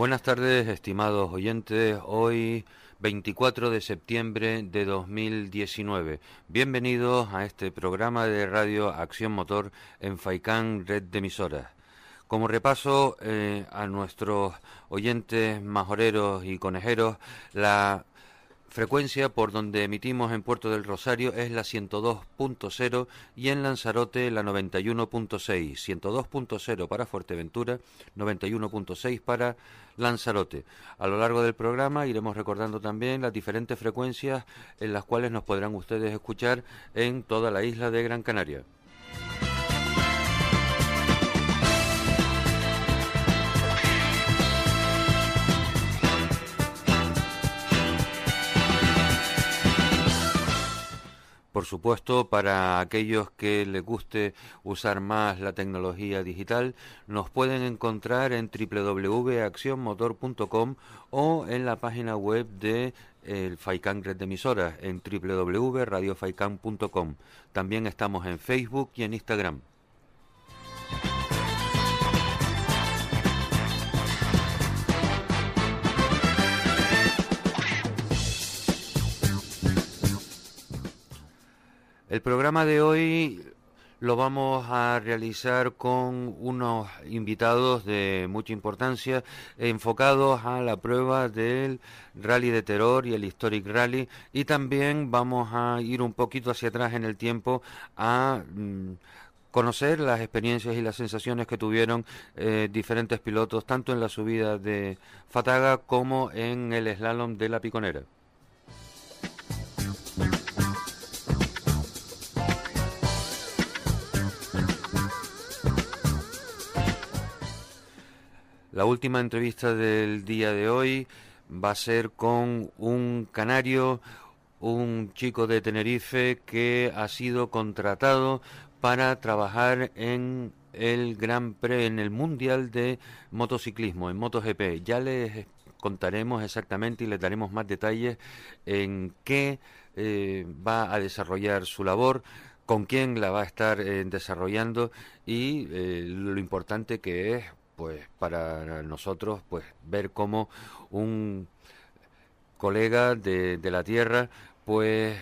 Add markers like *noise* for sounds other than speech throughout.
Buenas tardes, estimados oyentes. Hoy 24 de septiembre de 2019. Bienvenidos a este programa de radio Acción Motor en Faicán Red de Emisoras. Como repaso eh, a nuestros oyentes majoreros y conejeros, la frecuencia por donde emitimos en Puerto del Rosario es la 102.0 y en Lanzarote la 91.6. 102.0 para Fuerteventura, 91.6 para Lanzarote. A lo largo del programa iremos recordando también las diferentes frecuencias en las cuales nos podrán ustedes escuchar en toda la isla de Gran Canaria. Por supuesto, para aquellos que les guste usar más la tecnología digital, nos pueden encontrar en www.accionmotor.com o en la página web de el Faikan Red de Emisoras en www.radiofaikan.com. También estamos en Facebook y en Instagram. El programa de hoy lo vamos a realizar con unos invitados de mucha importancia enfocados a la prueba del Rally de Terror y el Historic Rally y también vamos a ir un poquito hacia atrás en el tiempo a mm, conocer las experiencias y las sensaciones que tuvieron eh, diferentes pilotos tanto en la subida de Fataga como en el slalom de la Piconera. La última entrevista del día de hoy va a ser con un canario, un chico de Tenerife que ha sido contratado para trabajar en el Gran Pre, en el Mundial de Motociclismo, en MotoGP. Ya les contaremos exactamente y les daremos más detalles en qué eh, va a desarrollar su labor, con quién la va a estar eh, desarrollando y eh, lo importante que es pues para nosotros pues ver cómo un colega de, la tierra pues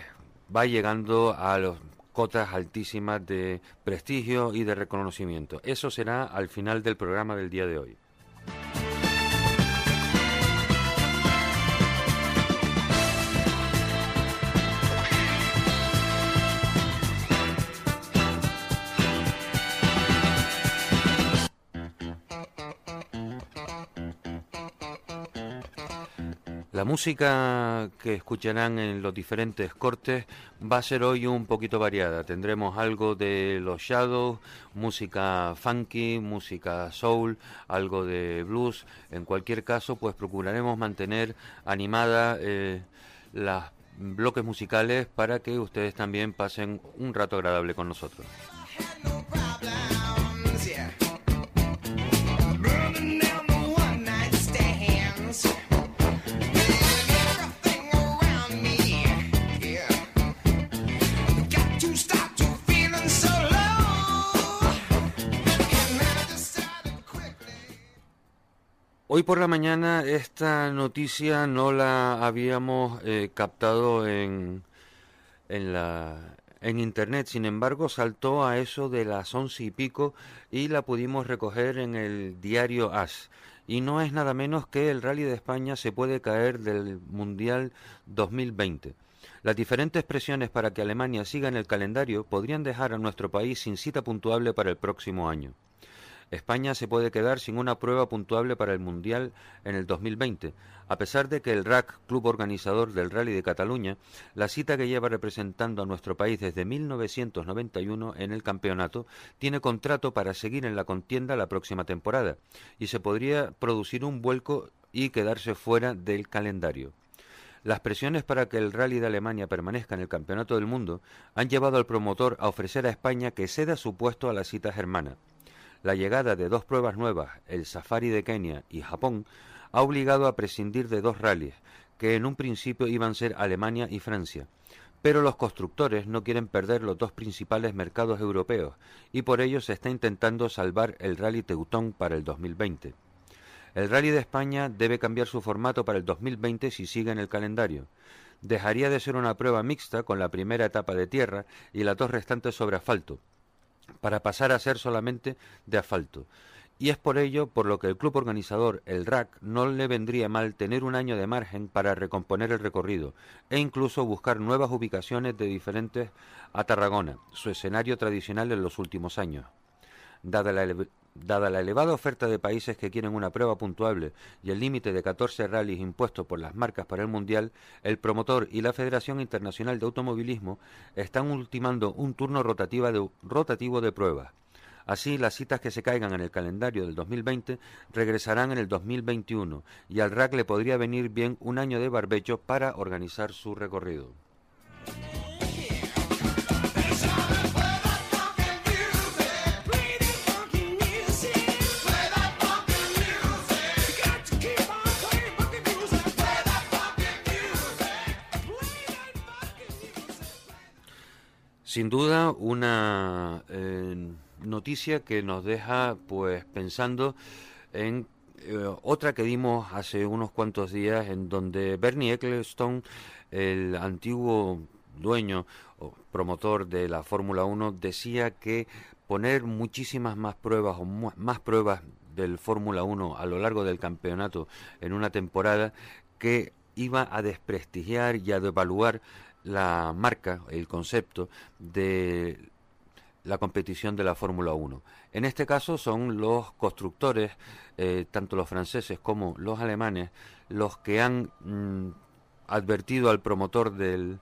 va llegando a las cotas altísimas de prestigio y de reconocimiento. Eso será al final del programa del día de hoy. Música que escucharán en los diferentes cortes va a ser hoy un poquito variada. Tendremos algo de los Shadows, música funky, música soul, algo de blues. En cualquier caso, pues procuraremos mantener animada eh, los bloques musicales para que ustedes también pasen un rato agradable con nosotros. Hoy por la mañana esta noticia no la habíamos eh, captado en, en, la, en internet, sin embargo saltó a eso de las once y pico y la pudimos recoger en el diario AS. Y no es nada menos que el Rally de España se puede caer del Mundial 2020. Las diferentes presiones para que Alemania siga en el calendario podrían dejar a nuestro país sin cita puntuable para el próximo año. España se puede quedar sin una prueba puntuable para el Mundial en el 2020, a pesar de que el RAC, club organizador del Rally de Cataluña, la cita que lleva representando a nuestro país desde 1991 en el campeonato, tiene contrato para seguir en la contienda la próxima temporada, y se podría producir un vuelco y quedarse fuera del calendario. Las presiones para que el Rally de Alemania permanezca en el Campeonato del Mundo han llevado al promotor a ofrecer a España que ceda su puesto a la cita germana. La llegada de dos pruebas nuevas, el Safari de Kenia y Japón, ha obligado a prescindir de dos rallies, que en un principio iban a ser Alemania y Francia. Pero los constructores no quieren perder los dos principales mercados europeos y por ello se está intentando salvar el Rally Teutón para el 2020. El Rally de España debe cambiar su formato para el 2020 si sigue en el calendario. Dejaría de ser una prueba mixta con la primera etapa de tierra y las dos restantes sobre asfalto, para pasar a ser solamente de asfalto. Y es por ello por lo que el club organizador, el RAC, no le vendría mal tener un año de margen para recomponer el recorrido e incluso buscar nuevas ubicaciones de diferentes a Tarragona, su escenario tradicional en los últimos años. Dada la, elevada oferta de países que quieren una prueba puntuable y el límite de 14 rallies impuestos por las marcas para el Mundial, el promotor y la Federación Internacional de Automovilismo están ultimando un turno rotativo de pruebas. Así, las citas que se caigan en el calendario del 2020 regresarán en el 2021 y al RAC le podría venir bien un año de barbecho para organizar su recorrido. Sin duda, una eh, noticia que nos deja pues pensando en eh, otra que dimos hace unos cuantos días en donde Bernie Ecclestone, el antiguo dueño o promotor de la Fórmula 1, decía que poner muchísimas más pruebas o más pruebas del Fórmula 1 a lo largo del campeonato en una temporada que iba a desprestigiar y a devaluar la marca, el concepto de la competición de la Fórmula 1. En este caso son los constructores, eh, tanto los franceses como los alemanes, los que han mm, advertido al promotor del,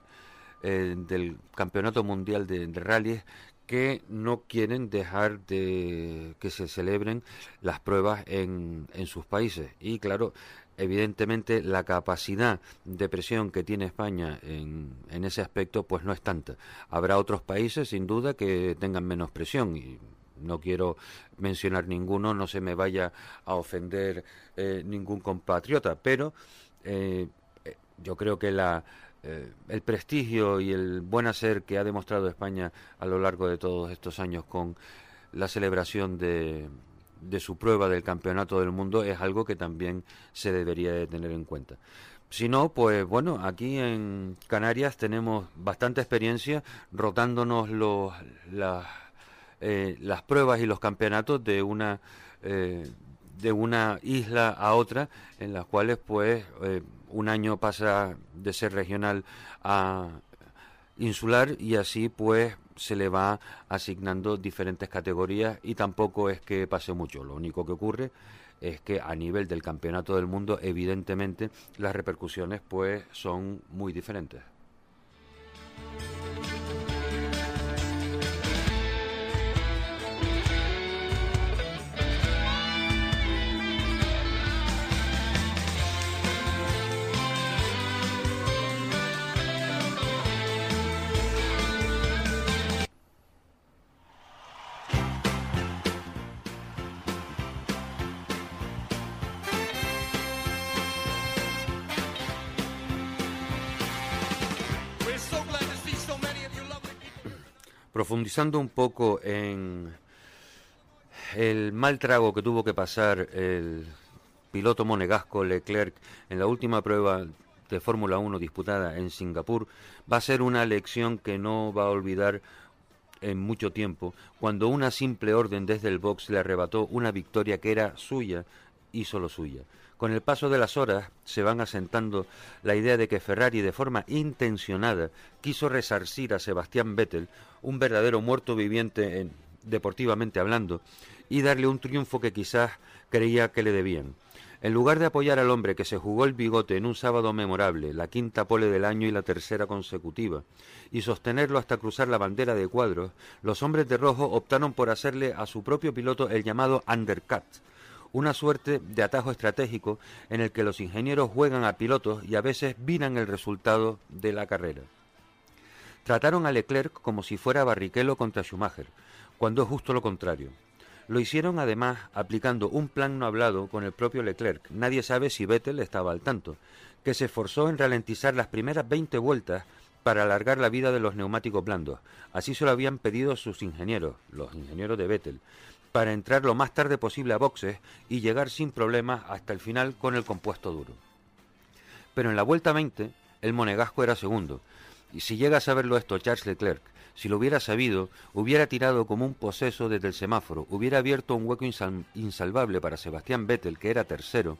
eh, del Campeonato Mundial de, de que no quieren dejar de que se celebren las pruebas en, en sus países. Y claro, evidentemente la capacidad de presión que tiene España en, en, ese aspecto pues no es tanta. Habrá otros países sin duda que tengan menos presión y no quiero mencionar ninguno, no se me vaya a ofender eh, ningún compatriota, pero eh, eh, yo creo que la, el prestigio y el buen hacer que ha demostrado España a lo largo de todos estos años con la celebración de, de su prueba del campeonato del mundo es algo que también se debería de tener en cuenta. Si no, pues bueno, aquí en Canarias tenemos bastante experiencia rotándonos los, las, eh, pruebas y los campeonatos de una eh, de una isla a otra, en las cuales pues eh, un año pasa de ser regional a insular y así pues se le va asignando diferentes categorías y tampoco es que pase mucho. Lo único que ocurre es que a nivel del campeonato del mundo, evidentemente, las repercusiones pues son muy diferentes. Profundizando un poco en el mal trago que tuvo que pasar el piloto monegasco Leclerc en la última prueba de Fórmula 1 disputada en Singapur, va a ser una lección que no va a olvidar en mucho tiempo, cuando una simple orden desde el box le arrebató una victoria que era suya y solo suya. Con el paso de las horas se van asentando la idea de que Ferrari de forma intencionada quiso resarcir a Sebastián Vettel, un verdadero muerto viviente en, deportivamente hablando, y darle un triunfo que quizás creía que le debían. En lugar de apoyar al hombre que se jugó el bigote en un sábado memorable, la quinta pole del año y la tercera consecutiva, y sostenerlo hasta cruzar la bandera de cuadros, los hombres de rojo optaron por hacerle a su propio piloto el llamado undercut, una suerte de atajo estratégico en el que los ingenieros juegan a pilotos y a veces viran el resultado de la carrera. Trataron a Leclerc como si fuera Barrichello contra Schumacher, cuando es justo lo contrario. Lo hicieron además aplicando un plan no hablado con el propio Leclerc. Nadie sabe si Vettel estaba al tanto, que se esforzó en ralentizar las primeras 20 vueltas para alargar la vida de los neumáticos blandos. Así se lo habían pedido sus ingenieros, los ingenieros de Vettel, para entrar lo más tarde posible a boxes y llegar sin problemas hasta el final con el compuesto duro. Pero en la vuelta 20, el monegasco era segundo, y si llega a saberlo esto Charles Leclerc, si lo hubiera sabido, hubiera tirado como un poseso desde el semáforo, hubiera abierto un hueco insalvable para Sebastián Vettel, que era tercero,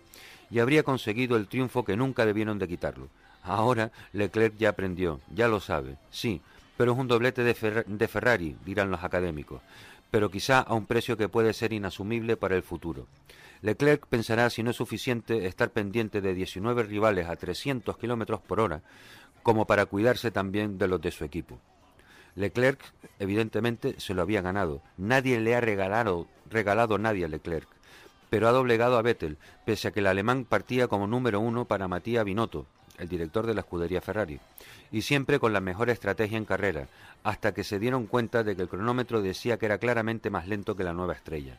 y habría conseguido el triunfo que nunca debieron de quitarlo. Ahora Leclerc ya aprendió, ya lo sabe, sí, pero es un doblete de, de Ferrari, dirán los académicos, pero quizá a un precio que puede ser inasumible para el futuro. Leclerc pensará si no es suficiente estar pendiente de 19 rivales a 300 kilómetros por hora, como para cuidarse también de los de su equipo. Leclerc, evidentemente, se lo había ganado. Nadie le ha regalado, regalado nadie a Leclerc pero ha doblegado a Vettel, pese a que el alemán partía como número uno para Matías Binotto, el director de la escudería Ferrari, y siempre con la mejor estrategia en carrera, hasta que se dieron cuenta de que el cronómetro decía que era claramente más lento que la nueva estrella.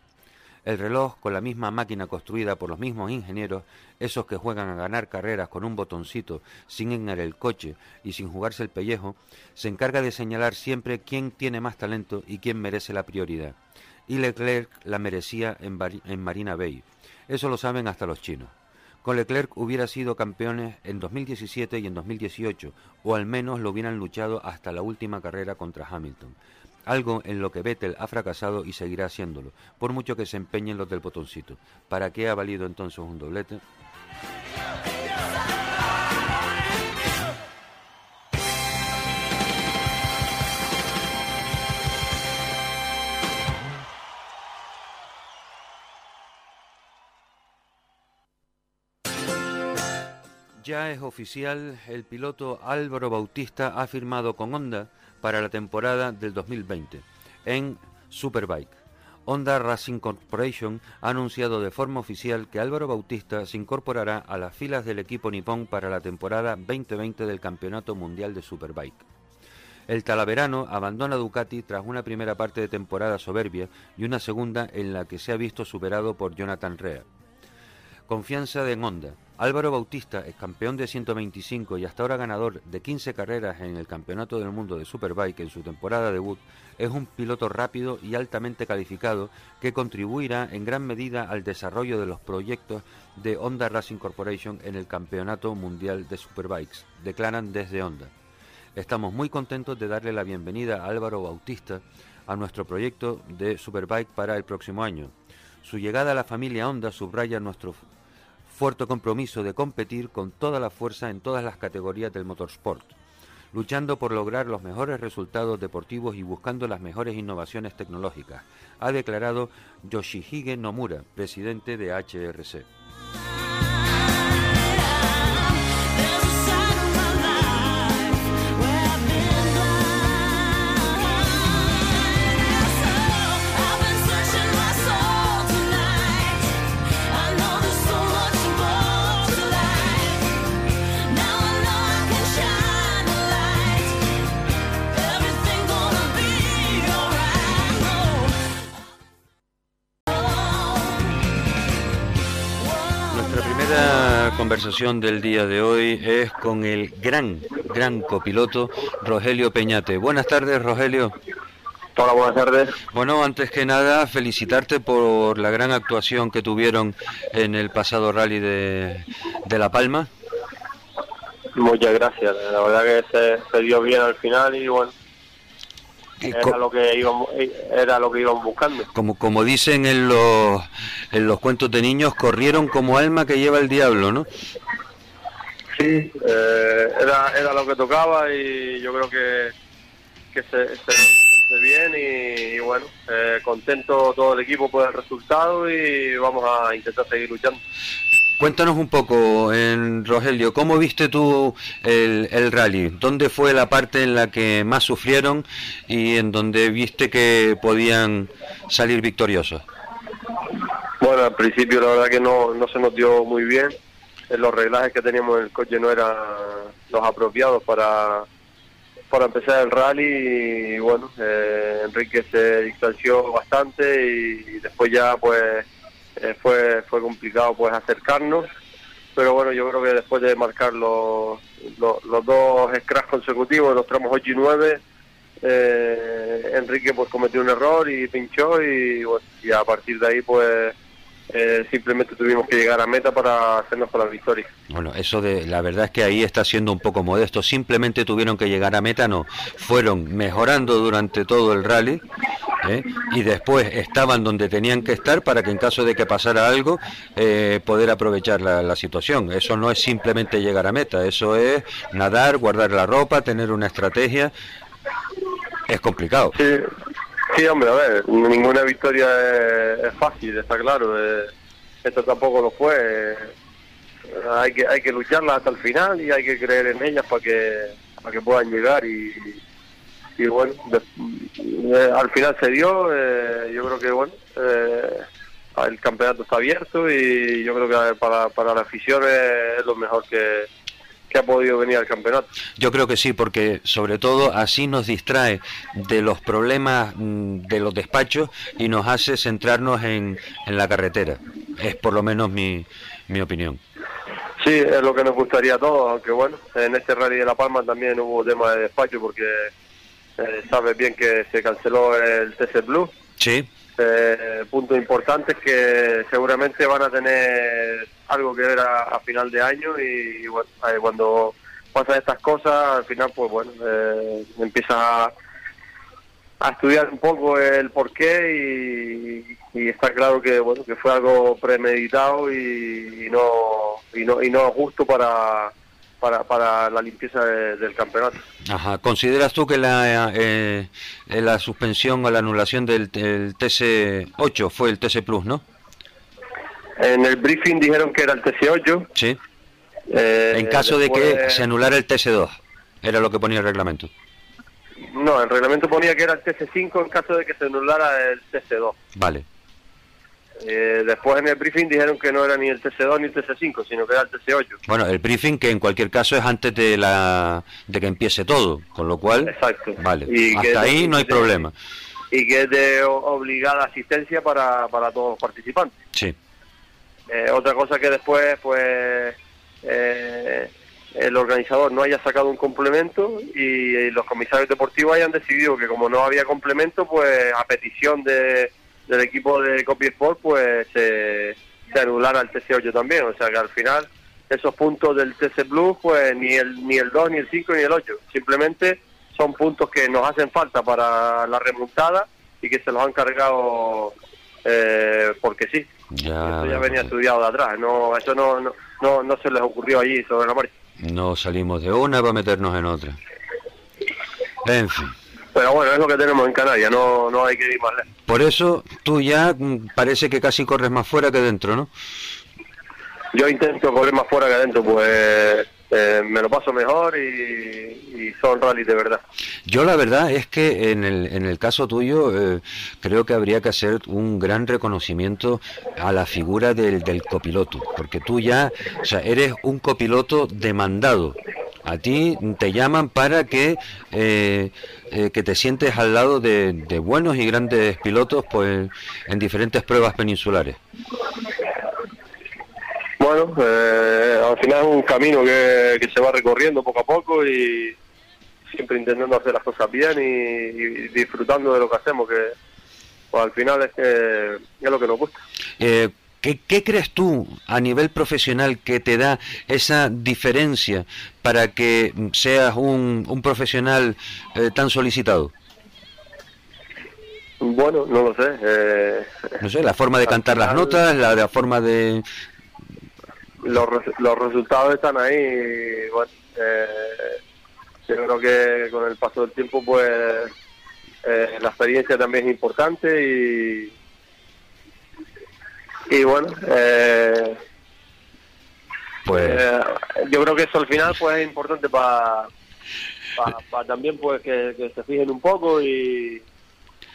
El reloj, con la misma máquina construida por los mismos ingenieros, esos que juegan a ganar carreras con un botoncito, sin engar el coche y sin jugarse el pellejo, se encarga de señalar siempre quién tiene más talento y quién merece la prioridad y Leclerc la merecía en, Marina Bay. Eso lo saben hasta los chinos. Con Leclerc hubiera sido campeones en 2017 y en 2018, o al menos lo hubieran luchado hasta la última carrera contra Hamilton. Algo en lo que Vettel ha fracasado y seguirá haciéndolo, por mucho que se empeñen los del botoncito. ¿Para qué ha valido entonces un doblete? Ya es oficial, el piloto Álvaro Bautista ha firmado con Honda para la temporada del 2020 en Superbike. Honda Racing Corporation ha anunciado de forma oficial que Álvaro Bautista se incorporará a las filas del equipo nipón para la temporada 2020 del Campeonato Mundial de Superbike. El talaverano abandona Ducati tras una primera parte de temporada soberbia y una segunda en la que se ha visto superado por Jonathan Rea. Confianza de Honda. Álvaro Bautista, ex campeón de 125 y hasta ahora ganador de 15 carreras en el Campeonato del Mundo de Superbike en su temporada debut, es un piloto rápido y altamente calificado que contribuirá en gran medida al desarrollo de los proyectos de Honda Racing Corporation en el Campeonato Mundial de Superbikes, declaran desde Honda. Estamos muy contentos de darle la bienvenida a Álvaro Bautista a nuestro proyecto de Superbike para el próximo año. Su llegada a la familia Honda subraya nuestro fuerte compromiso de competir con toda la fuerza en todas las categorías del motorsport, luchando por lograr los mejores resultados deportivos y buscando las mejores innovaciones tecnológicas, ha declarado Yoshihige Nomura, presidente de HRC. Conversación del día de hoy es con el gran, gran copiloto Rogelio Peñate. Buenas tardes, Rogelio. Hola, buenas tardes. Bueno, antes que nada, felicitarte por la gran actuación que tuvieron en el pasado rally de, La Palma. Muchas gracias, la verdad que se dio bien al final y bueno, era lo que íbamos, era lo que íbamos buscando. Como, como dicen en los, en los cuentos de niños, corrieron como alma que lleva el diablo, ¿no? Sí, eh, era, era lo que tocaba y yo creo que, que se, se bastante bien y, bueno, eh, contento todo el equipo por el resultado y vamos a intentar seguir luchando. Cuéntanos un poco, en Rogelio, ¿cómo viste tú el, rally? ¿Dónde fue la parte en la que más sufrieron y en donde viste que podían salir victoriosos? Bueno, al principio la verdad que no, no se nos dio muy bien. Los reglajes que teníamos en el coche no eran los apropiados para, para empezar el rally y bueno, eh, Enrique se distanció bastante y después ya pues eh, fue fue complicado pues acercarnos pero bueno yo creo que después de marcar los, los, dos scratch consecutivos los tramos 8 y 9 eh, Enrique pues cometió un error y pinchó y, y a partir de ahí pues eh, simplemente tuvimos que llegar a meta para hacernos con la victoria. Bueno, eso de la verdad es que ahí está siendo un poco modesto. Simplemente tuvieron que llegar a meta, no. Fueron mejorando durante todo el rally ¿eh? y después estaban donde tenían que estar para que en caso de que pasara algo eh, poder aprovechar la, situación. Eso no es simplemente llegar a meta, eso es nadar, guardar la ropa, tener una estrategia. Es complicado. Sí, Sí, hombre, a ver, ninguna victoria es, fácil, está claro. Eh, esto tampoco lo fue. Hay que hay que lucharla hasta el final y hay que creer en ellas para que para que puedan llegar y, y bueno, eh, al final se dio. yo creo que bueno, el campeonato está abierto y yo creo que para para la afición es lo mejor que que ha podido venir al campeonato. Yo creo que sí, porque sobre todo así nos distrae de los problemas mm, de los despachos y nos hace centrarnos en, en la carretera. Es por lo menos mi, mi opinión. Sí, es lo que nos gustaría a todos, aunque bueno, en este Rally de La Palma también hubo tema de despacho porque eh, sabes bien que se canceló el TC Blue. Sí. Eh, puntos importantes que seguramente van a tener algo que ver a, final de año y, bueno, cuando pasan estas cosas, al final, pues bueno, eh, empieza a, estudiar un poco el porqué y, y está claro que bueno que fue algo premeditado y, y no y no y no justo para para, para la limpieza del campeonato. Ajá. ¿Consideras tú que la, eh, eh la suspensión o la anulación del, TC8 fue el TC Plus, no? En el briefing dijeron que era el TC8. Sí. Eh, en caso de que se anulara el TC2, era lo que ponía el reglamento. No, el reglamento ponía que era el TC5 en caso de que se anulara el TC2. Vale. Eh, después en el briefing dijeron que no era ni el TC2 ni el TC5, sino que era el TC8. Bueno, el briefing que en cualquier caso es antes de la de que empiece todo, con lo cual, Exacto. vale, y hasta ahí no hay problema. Y que es de obligada asistencia para, para todos los participantes. Sí. Eh, otra cosa que después, pues, eh, el organizador no haya sacado un complemento y los comisarios deportivos hayan decidido que como no había complemento, pues a petición de del equipo de Copy Sport pues se, se anulara el TC8 también, o sea que al final esos puntos del TC Blue pues ni el ni el 2 ni el 5 ni el 8, simplemente son puntos que nos hacen falta para la remontada y que se los han cargado eh, porque sí. Ya, eso ya venía estudiado de atrás, no eso no, no, no, se les ocurrió allí sobre la marcha. No salimos de una para meternos en otra. En fin. Pero bueno, es lo que tenemos en Canarias, no, no hay que ir más lejos. Por eso tú ya parece que casi corres más fuera que dentro, ¿no? Yo intento correr más fuera que dentro, pues eh, me lo paso mejor y, son rallies de verdad. Yo la verdad es que en el, en el caso tuyo eh, creo que habría que hacer un gran reconocimiento a la figura del, del copiloto, porque tú ya, o sea, eres un copiloto demandado. A ti te llaman para que, eh, eh, que te sientes al lado de, buenos y grandes pilotos pues, en diferentes pruebas peninsulares. Bueno, eh, al final es un camino que, se va recorriendo poco a poco y siempre intentando hacer las cosas bien y, disfrutando de lo que hacemos, que pues, al final es, que, es lo que nos gusta. ¿Qué, crees tú a nivel profesional que te da esa diferencia para que seas un, un profesional eh, tan solicitado? Bueno, no lo sé. Eh, no sé, la forma de cantar las notas, la, la forma de... Los, los resultados están ahí. Bueno, eh, yo creo que con el paso del tiempo, pues la experiencia también es importante y y bueno, eh, pues eh, yo creo que eso al final pues es importante para también pues que, se fijen un poco y,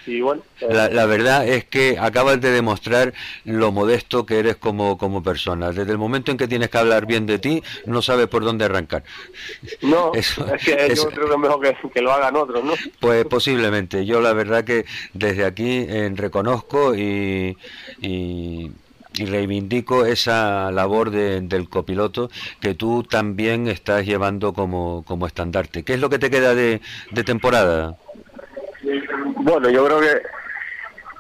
y bueno. Eh, la, la, verdad es que acabas de demostrar lo modesto que eres como, como persona. Desde el momento en que tienes que hablar bien de ti, no sabes por dónde arrancar. No, *laughs* es que yo creo que es mejor que, lo hagan otros, ¿no? Pues posiblemente. Yo la verdad que desde aquí reconozco y, y y reivindico esa labor del copiloto que tú también estás llevando como, como estandarte. ¿Qué es lo que te queda de, temporada? Bueno, yo creo que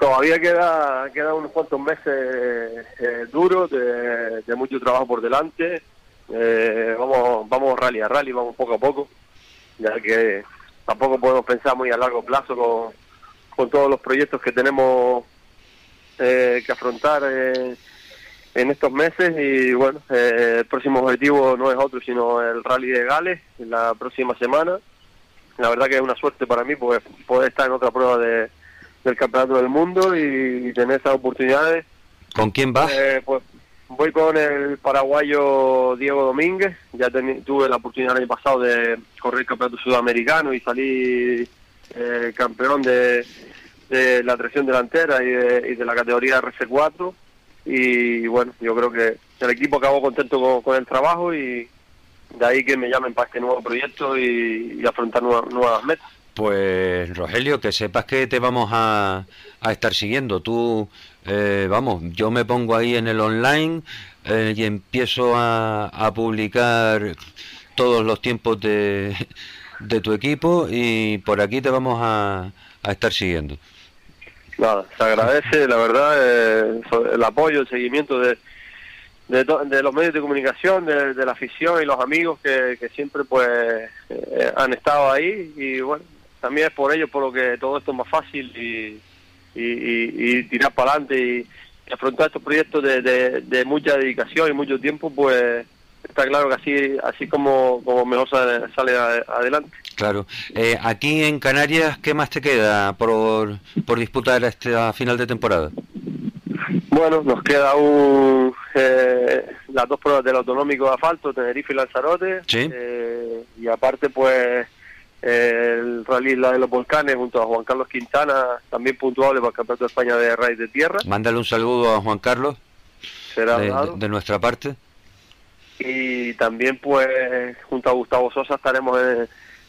todavía queda queda unos cuantos meses eh, duros de, mucho trabajo por delante. Eh, vamos vamos rally a rally, vamos poco a poco, ya que tampoco podemos pensar muy a largo plazo con, con todos los proyectos que tenemos eh, que afrontar en estos meses y bueno, el próximo objetivo no es otro sino el rally de Gales en la próxima semana. La verdad que es una suerte para mí pues poder estar en otra prueba de, del Campeonato del Mundo y, tener esas oportunidades. ¿Con quién vas? Eh, pues voy con el paraguayo Diego Domínguez. Ya tuve la oportunidad el año pasado de correr el Campeonato Sudamericano y salí eh, campeón de, de, la tracción delantera y de, y de la categoría RC4. Y bueno, yo creo que el equipo acabó contento con el trabajo y, de ahí que me llamen para este nuevo proyecto y, afrontar nuevas, metas. Pues Rogelio, que sepas que te vamos a, estar siguiendo. Tú, eh, vamos, yo me pongo ahí en el online eh, y empiezo a, publicar todos los tiempos de, de, tu equipo y por aquí te vamos a, a estar siguiendo. Nada, se agradece, la verdad, eh, el apoyo, el seguimiento de, de, los medios de comunicación, de, la afición y los amigos que, siempre pues eh, han estado ahí y bueno, también es por ellos por lo que todo esto es más fácil y, y, tirar para adelante y, afrontar estos proyectos de, mucha dedicación y mucho tiempo pues está claro que así así como, como mejor sale, adelante. Claro. Eh, aquí en Canarias, ¿qué más te queda por, por disputar esta final de temporada? Bueno, nos queda un, eh, las dos pruebas del autonómico de asfalto, Tenerife y Lanzarote. Eh, y aparte, pues, el rally la de los volcanes junto a Juan Carlos Quintana, también puntuable para el Campeonato de España de Raíz de Tierra. Mándale un saludo a Juan Carlos. Será de, nuestra parte. Y también, pues, junto a Gustavo Sosa estaremos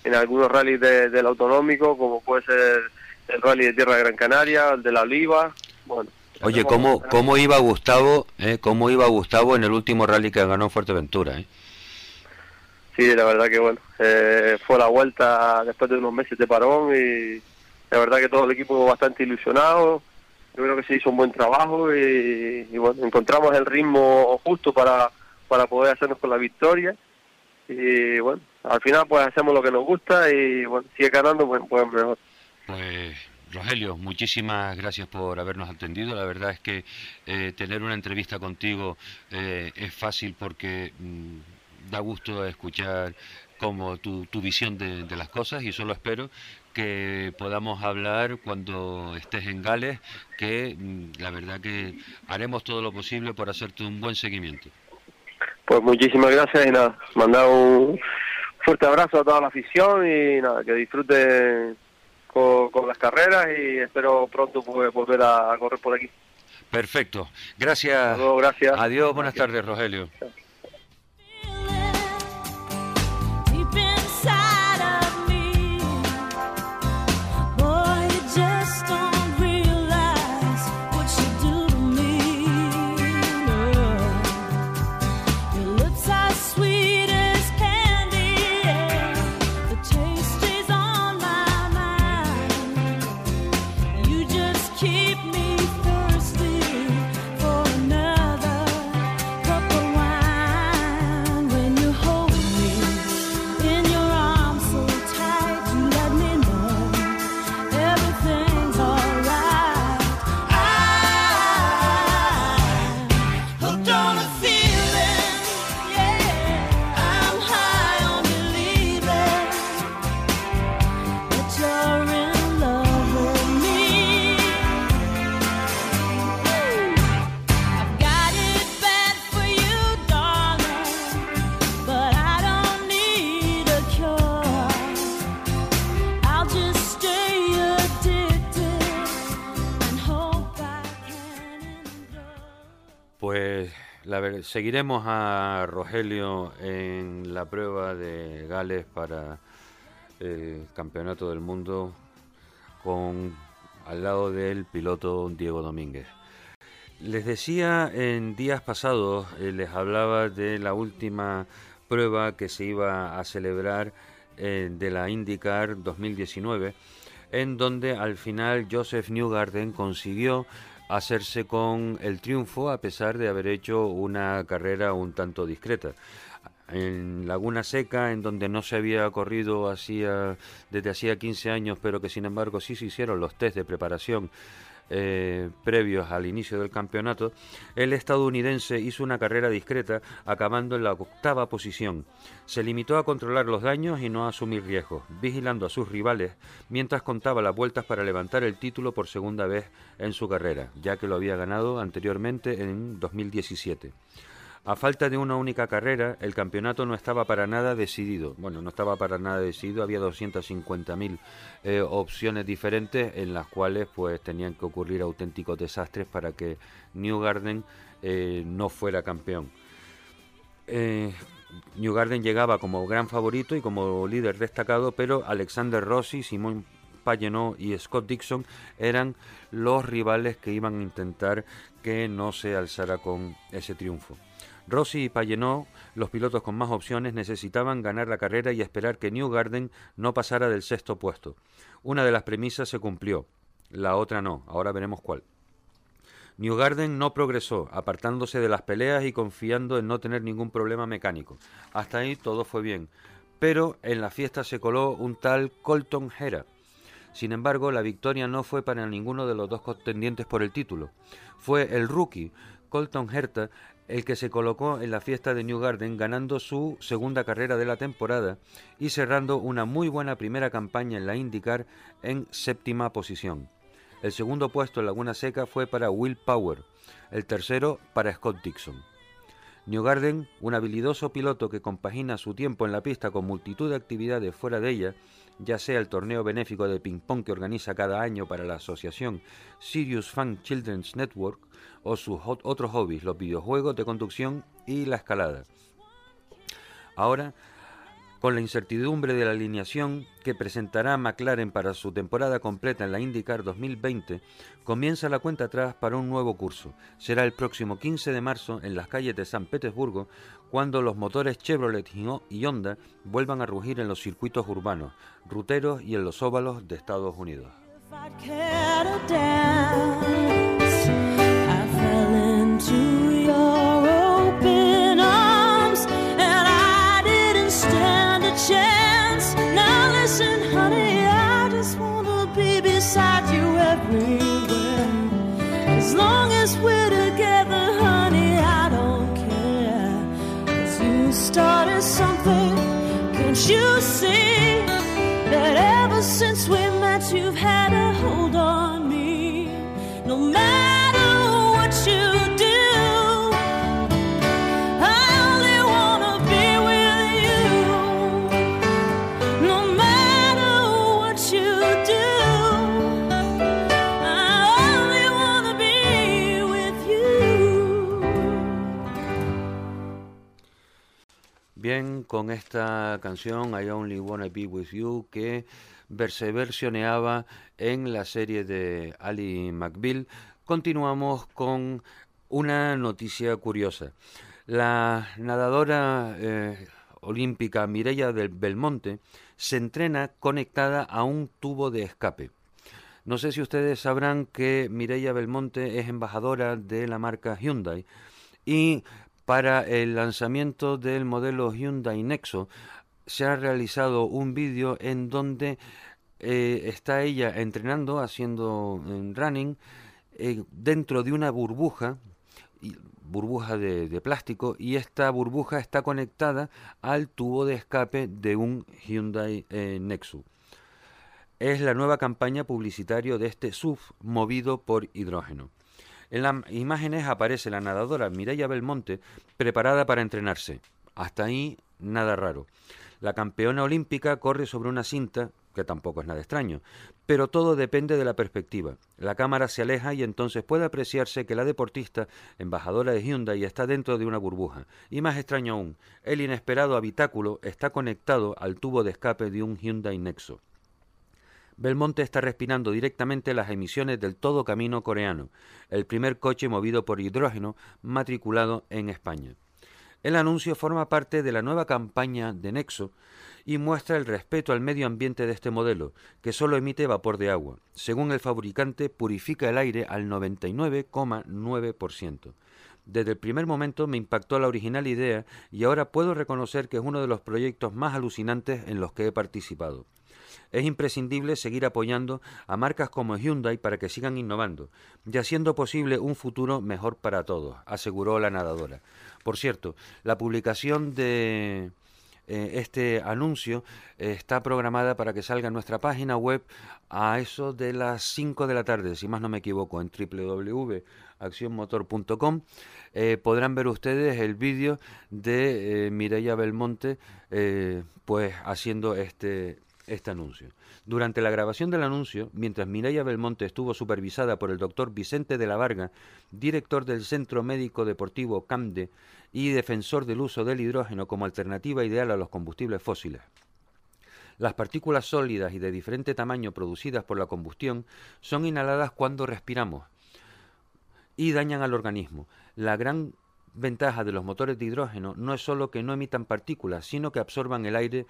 en, algunos rallies del autonómico, como puede ser el rally de Tierra de Gran Canaria, el de la Oliva. Bueno, Oye, ¿cómo, cómo iba Gustavo, eh, cómo iba Gustavo en el último rally que ganó Fuerteventura? Eh? Sí, la verdad que bueno, eh, fue la vuelta después de unos meses de parón y la verdad que todo el equipo bastante ilusionado. Yo creo que se hizo un buen trabajo y, bueno, encontramos el ritmo justo para, para poder hacernos con la victoria. Y bueno, al final pues hacemos lo que nos gusta y bueno, sigue ganando, pues, pues mejor. Pues Rogelio, muchísimas gracias por habernos atendido. La verdad es que eh, tener una entrevista contigo eh, es fácil porque mm, da gusto escuchar como tu, visión de, las cosas y solo espero que podamos hablar cuando estés en Gales, que mm, la verdad que haremos todo lo posible por hacerte un buen seguimiento. Pues muchísimas gracias y nada, mandar un fuerte abrazo a toda la afición y nada, que disfruten con, las carreras y espero pronto volver a, correr por aquí. Perfecto. Gracias. gracias. Adiós. Buenas tardes, Rogelio. Seguiremos a Rogelio en la prueba de Gales para el Campeonato del Mundo con al lado del piloto Diego Domínguez. Les decía en días pasados, eh, les hablaba de la última prueba que se iba a celebrar eh, de la IndyCar 2019 en donde al final Joseph Newgarden consiguió hacerse con el triunfo a pesar de haber hecho una carrera un tanto discreta. En Laguna Seca, en donde no se había corrido hacía, desde hacía 15 años, pero que sin embargo sí se hicieron los test de preparación eh, previos al inicio del campeonato, el estadounidense hizo una carrera discreta, acabando en la octava posición. Se limitó a controlar los daños y no a asumir riesgos, vigilando a sus rivales mientras contaba las vueltas para levantar el título por segunda vez en su carrera, ya que lo había ganado anteriormente en 2017. A falta de una única carrera, el campeonato no estaba para nada decidido. Bueno, no estaba para nada decidido, había 250.000 eh, opciones diferentes en las cuales pues tenían que ocurrir auténticos desastres para que New Garden eh, no fuera campeón. Eh, New Garden llegaba como gran favorito y como líder destacado, pero Alexander Rossi, Simón Pagenot y Scott Dixon eran los rivales que iban a intentar que no se alzara con ese triunfo. Rossi y Payenot, los pilotos con más opciones, necesitaban ganar la carrera y esperar que New Garden no pasara del sexto puesto. Una de las premisas se cumplió, la otra no, ahora veremos cuál. New Garden no progresó, apartándose de las peleas y confiando en no tener ningún problema mecánico. Hasta ahí todo fue bien, pero en la fiesta se coló un tal Colton Hera. Sin embargo, la victoria no fue para ninguno de los dos contendientes por el título. Fue el rookie, Colton Herta, el que se colocó en la fiesta de New Garden ganando su segunda carrera de la temporada y cerrando una muy buena primera campaña en la IndyCar en séptima posición. El segundo puesto en Laguna Seca fue para Will Power, el tercero para Scott Dixon. New Garden, un habilidoso piloto que compagina su tiempo en la pista con multitud de actividades fuera de ella, ya sea el torneo benéfico de ping-pong que organiza cada año para la asociación Sirius Fan Children's Network, o sus otros hobbies, los videojuegos de conducción y la escalada. Ahora, con la incertidumbre de la alineación que presentará McLaren para su temporada completa en la IndyCar 2020, comienza la cuenta atrás para un nuevo curso. Será el próximo 15 de marzo en las calles de San Petersburgo, cuando los motores Chevrolet y Honda vuelvan a rugir en los circuitos urbanos, ruteros y en los óvalos de Estados Unidos. See that ever since we met, you've had Con esta canción I Only Wanna Be With You que versioneaba en la serie de Ali McBeal, continuamos con una noticia curiosa. La nadadora eh, olímpica Mireia del Belmonte se entrena conectada a un tubo de escape. No sé si ustedes sabrán que Mireia Belmonte es embajadora de la marca Hyundai y para el lanzamiento del modelo Hyundai Nexo se ha realizado un vídeo en donde eh, está ella entrenando, haciendo eh, running, eh, dentro de una burbuja, burbuja de, de, plástico, y esta burbuja está conectada al tubo de escape de un Hyundai Nexo. Es la nueva campaña publicitaria de este SUV movido por hidrógeno. En las imágenes aparece la nadadora Mireia Belmonte preparada para entrenarse. Hasta ahí nada raro. La campeona olímpica corre sobre una cinta, que tampoco es nada extraño, pero todo depende de la perspectiva. La cámara se aleja y entonces puede apreciarse que la deportista, embajadora de Hyundai, está dentro de una burbuja. Y más extraño aún, el inesperado habitáculo está conectado al tubo de escape de un Hyundai Nexo. Belmonte está respirando directamente las emisiones del Todo Camino coreano, el primer coche movido por hidrógeno matriculado en España. El anuncio forma parte de la nueva campaña de Nexo y muestra el respeto al medio ambiente de este modelo, que solo emite vapor de agua. Según el fabricante, purifica el aire al 99,9%. Desde el primer momento me impactó la original idea y ahora puedo reconocer que es uno de los proyectos más alucinantes en los que he participado. Es imprescindible seguir apoyando a marcas como Hyundai para que sigan innovando y haciendo posible un futuro mejor para todos, aseguró la nadadora. Por cierto, la publicación de eh, este anuncio está programada para que salga en nuestra página web a eso de las 5 de la tarde, si más no me equivoco, en www.accionmotor.com. Eh, podrán ver ustedes el vídeo de eh, Mireia Belmonte pues haciendo este, este anuncio. Durante la grabación del anuncio, mientras Mireia Belmonte estuvo supervisada por el doctor Vicente de la Varga, director del Centro Médico Deportivo CAMDE y defensor del uso del hidrógeno como alternativa ideal a los combustibles fósiles. Las partículas sólidas y de diferente tamaño producidas por la combustión son inhaladas cuando respiramos y dañan al organismo. La gran ventaja de los motores de hidrógeno no es solo que no emitan partículas, sino que absorban el aire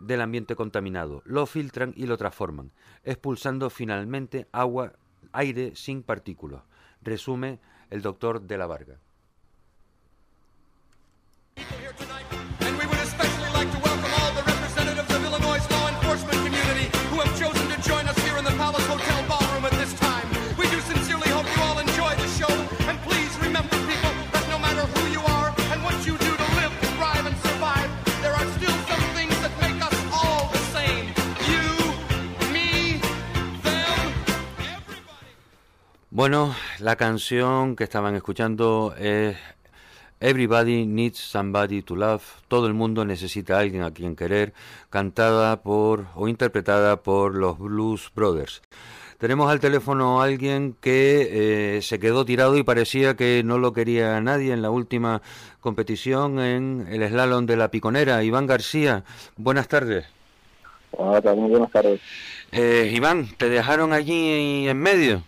del ambiente contaminado, lo filtran y lo transforman, expulsando finalmente agua, aire sin partículas, resume el doctor de la Varga. Bueno, la canción que estaban escuchando es Everybody Needs Somebody to Love, todo el mundo necesita a alguien a quien querer, cantada por o interpretada por los Blues Brothers. Tenemos al teléfono a alguien que eh, se quedó tirado y parecía que no lo quería nadie en la última competición en el slalom de la Piconera. Iván García, buenas tardes. Hola, muy buenas tardes. Eh, Iván, ¿te dejaron allí en medio?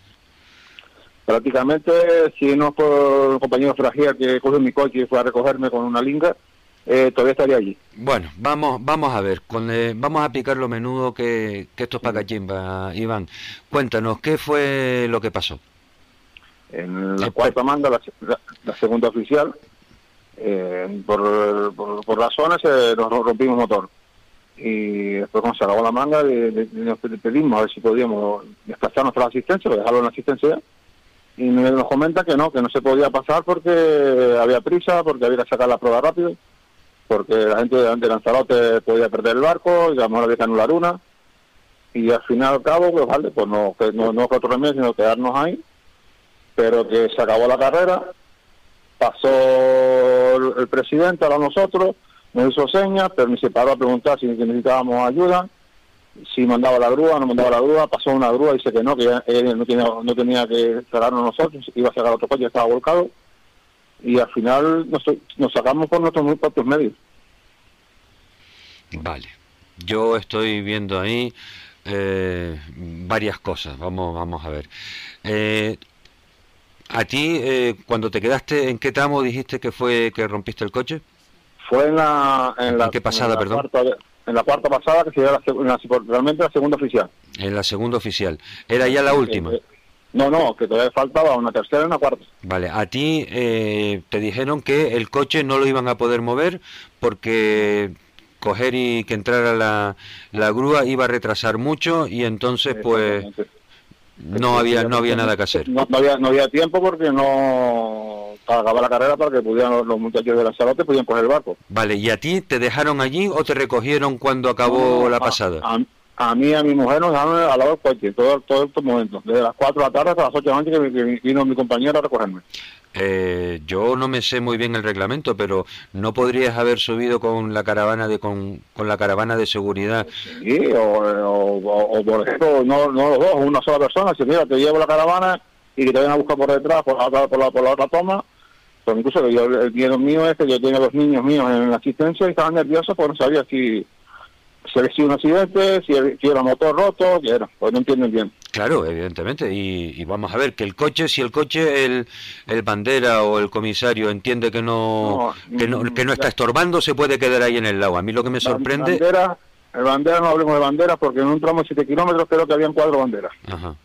Prácticamente, si no por un compañero fragil que cogió mi coche y fue a recogerme con una linga, eh, todavía estaría allí. Bueno, vamos vamos a ver, con, eh, vamos a aplicar lo menudo que, que esto es para cachimba, Iván. Cuéntanos, ¿qué fue lo que pasó? En la cuarta manda, la, segunda oficial, eh, por, por, razones nos rompimos motor. Y después cuando se acabó la manga, nos pedimos a ver si podíamos desplazar nuestra asistencia, dejarlo en la asistencia y nos comenta que no, que no se podía pasar porque había prisa, porque había que sacar la prueba rápido, porque la gente de Lanzarote podía perder el barco, y a lo mejor había que anular una, y al final al cabo, pues vale, pues no, que no, no fue otro remedio sino quedarnos ahí, pero que se acabó la carrera, pasó el, presidente a nosotros, nos hizo señas, pero me se paró a preguntar si necesitábamos ayuda, si mandaba la grúa, no mandaba la grúa, pasó una grúa, dice que no, que él no tenía, no tenía que cerrarnos nosotros, iba a sacar otro coche, estaba volcado, y al final nos, nos sacamos por nuestros propios medios. Vale, yo estoy viendo ahí eh, varias cosas, vamos, vamos a ver. Eh, a ti, eh, cuando te quedaste, ¿en qué tramo dijiste que fue que rompiste el coche? Fue en la... ¿En, la, qué pasada, perdón? en la cuarta pasada, que sería la, realmente la segunda oficial. En la segunda oficial. ¿Era ya la última? Eh, no, no, que todavía faltaba una tercera y una cuarta. Vale, a ti eh, te dijeron que el coche no lo iban a poder mover porque coger y que entrara la, la grúa iba a retrasar mucho y entonces pues no había no había nada que hacer. No, había, no había tiempo porque no acababa la carrera para que pudieran los, muchachos de la Lanzarote pudieran coger el barco. Vale, ¿y a ti te dejaron allí o te recogieron cuando acabó la pasada? A, mí y a mi mujer nos dejaron al lado del coche, todo, todo estos momentos, desde las 4 de la tarde hasta las 8 de la noche que, vino mi compañero a recogerme. Eh, yo no me sé muy bien el reglamento, pero no podrías haber subido con la caravana de con, con la caravana de seguridad. Sí, o, por ejemplo, no, no los dos, una sola persona. Si mira, te llevo la caravana y que te vayan a buscar por detrás, por la otra, por la, por la otra toma, pues incluso el miedo mío es que yo tenía los niños míos en la asistencia y estaban nerviosos porque no sabía si, si había sido un accidente, si, si era motor roto, que era, pues no entienden bien. Claro, evidentemente, y, vamos a ver que el coche, si el coche, el, el bandera o el comisario entiende que no, que no, que no está estorbando, se puede quedar ahí en el lago. A mí lo que me sorprende... Bandera, el bandera no hablemos de banderas porque en un tramo de 7 kilómetros creo que habían cuatro banderas. Ajá.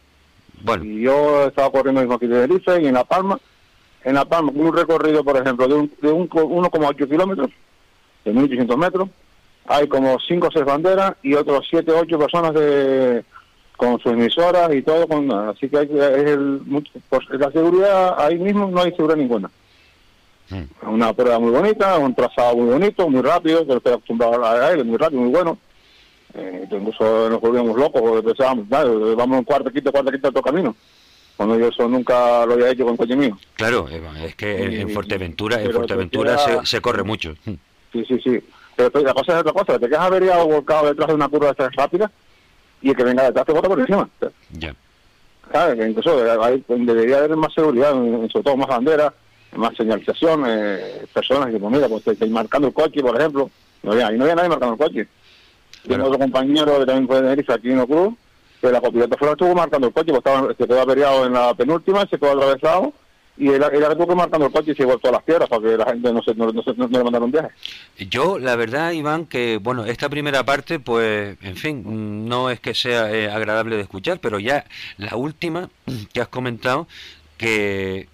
Bueno. Y yo estaba corriendo mismo aquí de Tenerife y en La Palma, en La Palma, un recorrido, por ejemplo, de, un, de un 1,8 kilómetros, de 1.800 metros, hay como 5 o 6 banderas y otros 7 o 8 personas de con sus emisoras y todo, con, así que hay, es el, la seguridad, ahí mismo no hay seguridad ninguna. Mm. Una prueba muy bonita, un trazado muy bonito, muy rápido, que estoy acostumbrado a él, muy rápido, muy bueno. Eh, incluso nos volvíamos locos, pensábamos, vamos en cuarto, quinto, cuarto, quinto, todo camino. Cuando yo eso nunca lo había hecho con coche mío. Claro, es que en Fuerteventura, en Fuerteventura se, se, corre mucho. Sí, sí, sí. Pero la cosa es otra cosa, te quedas averiado volcado detrás de una curva de estas rápida y el que venga detrás te bota por encima. Ya. ¿Sabes? Que incluso debería haber más seguridad, sobre todo más banderas, más señalización, eh, personas que, pues mira, pues te, marcando el coche, por ejemplo. No había, y no había nadie marcando el coche. Tengo otro compañero que también puede venir aquí en Cruz, que la copilota fuera estuvo marcando el coche, pues estaba, se quedó averiado en la penúltima, se quedó atravesado y él, él tuvo que marcando el coche y se a las piedras para que la gente no, se, no, no, no le mandara un viaje. Yo, la verdad, Iván, que, bueno, esta primera parte, pues, en fin, no es que sea eh, agradable de escuchar, pero ya la última *clears throat* que has comentado, que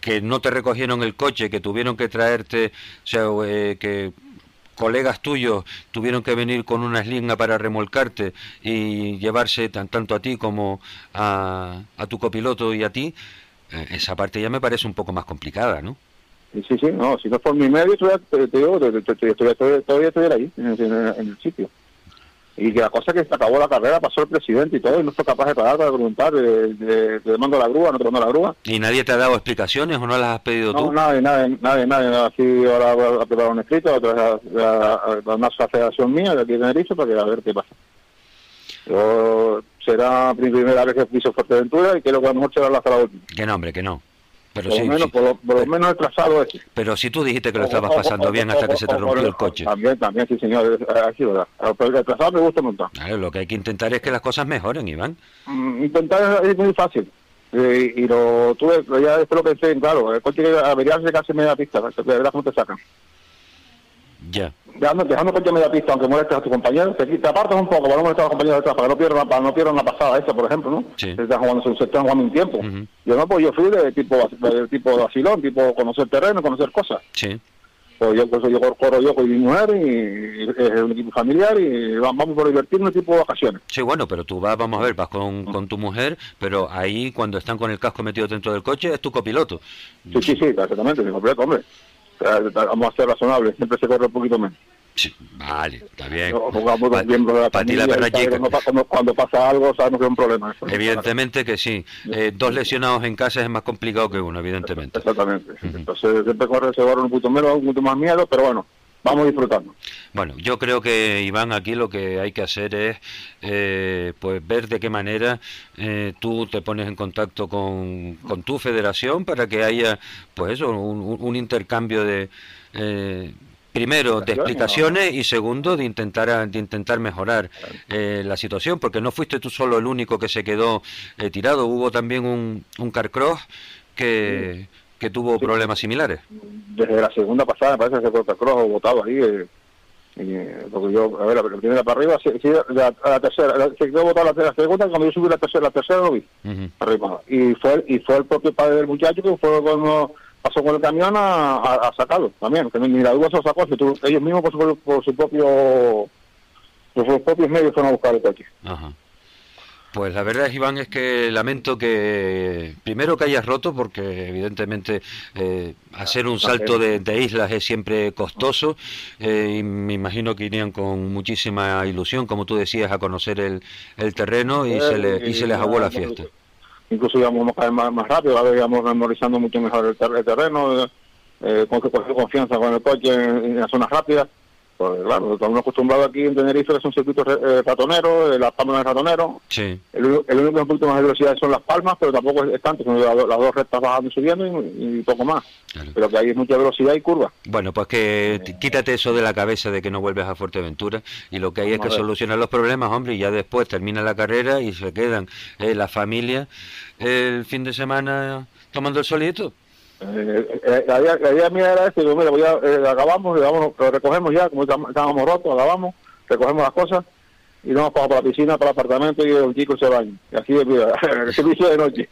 que no te recogieron el coche, que tuvieron que traerte, o sea, eh, que colegas tuyos tuvieron que venir con una eslinga para remolcarte y llevarse tan, tanto a ti como a, a tu copiloto y a ti, esa parte ya me parece un poco más complicada, ¿no? Sí, sí, no, si no por mi medio, todavía, todavía estuviera ahí, en, el sitio. Y que la cosa que se acabó la carrera, pasó el presidente y todo, y no fue capaz de pagar para preguntar, de, te mando la grúa, no te mando la grúa. ¿Y nadie te ha dado explicaciones o no las has pedido tú? No, nadie, nadie, nadie, nadie. Así ahora voy a preparar un escrito a una asociación mía de aquí de Tenerife para que a ver qué pasa. Yo será mi primera vez que piso Fuerteventura y creo que a lo mejor será la última. Que no, hombre, que no. Pero por, lo menos, por, lo, menos el trazado ese. Pero si tú dijiste que lo estabas pasando bien hasta que se te rompió el coche. También, también, sí, señor. Así, ¿verdad? Pero el trazado me gusta mucho. lo que hay que intentar es que las cosas mejoren, Iván. Mm, intentar es, muy fácil. Eh, y lo tuve, ya después lo pensé, claro, el coche que averiarse casi media pista, de verdad cómo te sacan. Ya. Dejando, dejando que media pista, aunque molestes a tu compañero, te, te apartas un poco para no molestar a los compañeros detrás, para que no pierdan, para no pierdan la pasada esa, por ejemplo, ¿no? Sí. Se están jugando, se están jugando un tiempo. Yo no, pues yo fui de tipo, de tipo vacilón, tipo conocer terreno, conocer cosas. Sí. Pues yo, pues yo corro yo con mi mujer y, es un equipo familiar y vamos por divertirnos tipo de vacaciones. Sí, bueno, pero tú vas, vamos a ver, vas con, con tu mujer, pero ahí cuando están con el casco metido dentro del coche es tu copiloto. Sí, sí, sí, exactamente, mi copiloto, hombre vamos a ser razonables, siempre se corre un poquito menos. vale, está bien. Cuando, pasa algo, sabemos que es un problema. Evidentemente que sí. Eh, dos lesionados en casa es más complicado que uno, evidentemente. Exactamente. Entonces, siempre corre, se corre un poquito menos, un poquito más miedo, pero bueno, vamos disfrutando. Bueno, yo creo que Iván aquí lo que hay que hacer es eh, pues ver de qué manera eh, tú te pones en contacto con, con, tu federación para que haya pues eso un, un intercambio de eh, primero de explicaciones y segundo de intentar de intentar mejorar la situación porque no fuiste tú solo el único que se quedó tirado. Hubo también un un carcross que que tuvo problemas similares. Desde la segunda pasada me parece que fue Cross votado ahí. Eh, eh, porque yo, a ver, la primera para arriba, sí, la, la, tercera, se quedó votado la, segunda, cuando yo subí la tercera, la tercera lo vi, arriba. Y fue, y fue el propio padre del muchacho que fue cuando pasó con el camión a, a, sacarlo también, que ni la duda se lo sacó, ellos mismos por su, por su propio, por sus propios medios fueron a buscar el coche. Ajá. Pues la verdad, Iván, es que lamento que primero que hayas roto, porque evidentemente eh, hacer un salto de, islas es siempre costoso eh, y me imagino que irían con muchísima ilusión, como tú decías, a conocer el, el terreno y, se, le, y se les aguó la fiesta. Incluso íbamos vez más, más rápido, íbamos memorizando mucho mejor el, terreno, eh, con que coger confianza con el coche en, las zonas rápidas Pues claro, estamos acostumbrados aquí en Tenerife que son circuitos eh, ratoneros, eh, las palmas de ratonero. Sí. El, único que es un poquito más de velocidad son las palmas, pero tampoco es, tanto, son las, dos rectas bajando y subiendo y, poco más. Pero que hay mucha velocidad y curva. Bueno, pues que eh, quítate eso de la cabeza de que no vuelves a Fuerteventura y lo que hay es que solucionar los problemas, hombre, y ya después termina la carrera y se quedan la familia el fin de semana tomando el solito. Eh, eh, la, idea, mía era esta, digo, mira, voy a, eh, acabamos, lo recogemos ya, como estábamos rotos, acabamos, recogemos las cosas y nos vamos para la piscina, para el apartamento y el chico se baña. Y así es vida, *laughs* el servicio de noche.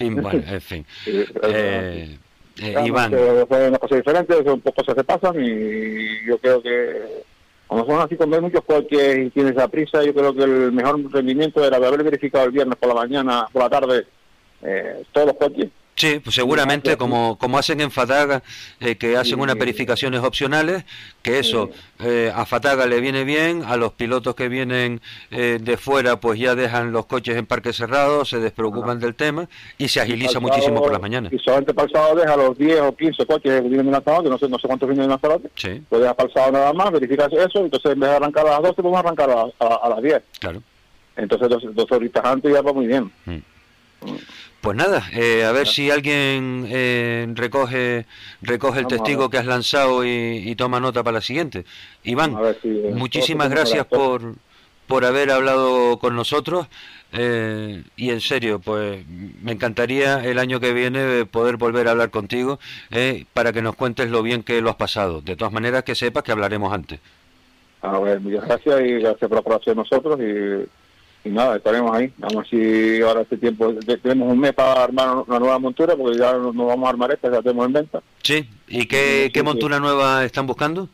*laughs* bueno, en fin. eh, eh, Iván. Son unas cosas diferentes, son cosas que pasan y yo creo que como son así con muchos coches y tienes esa prisa, yo creo que el mejor rendimiento era de haber verificado el viernes por la mañana, por la tarde, eh, todos los coches Sí, pues seguramente como, como hacen en Fataga, eh, que hacen unas verificaciones opcionales, que eso eh, a Fataga le viene bien, a los pilotos que vienen eh, de fuera pues ya dejan los coches en parque cerrado, se despreocupan del tema y se agiliza muchísimo por las mañanas. Y solamente para el sábado deja los 10 o 15 coches que vienen de Lanzarote, no sé, no sé cuántos vienen de Lanzarote, sí. pues deja para el sábado nada más, verificas eso, entonces en vez de arrancar a las 12 vamos a arrancar a, las 10. Claro. Entonces dos, dos horitas antes ya va muy bien. Mm. Pues nada, eh, a ver si alguien eh, recoge recoge el testigo que has lanzado y, toma nota para la siguiente. Iván, eh, muchísimas gracias por, por haber hablado con nosotros y en serio, pues me encantaría el año que viene poder volver a hablar contigo para que nos cuentes lo bien que lo has pasado. De todas maneras, que sepas que hablaremos antes. A ver, muchas gracias y gracias por la nosotros y y nada, estaremos ahí. Vamos a si ahora este tiempo, tenemos un mes para armar una nueva montura, porque ya no, vamos a armar esta, ya tenemos en venta. Sí, ¿y qué, qué montura nueva están buscando?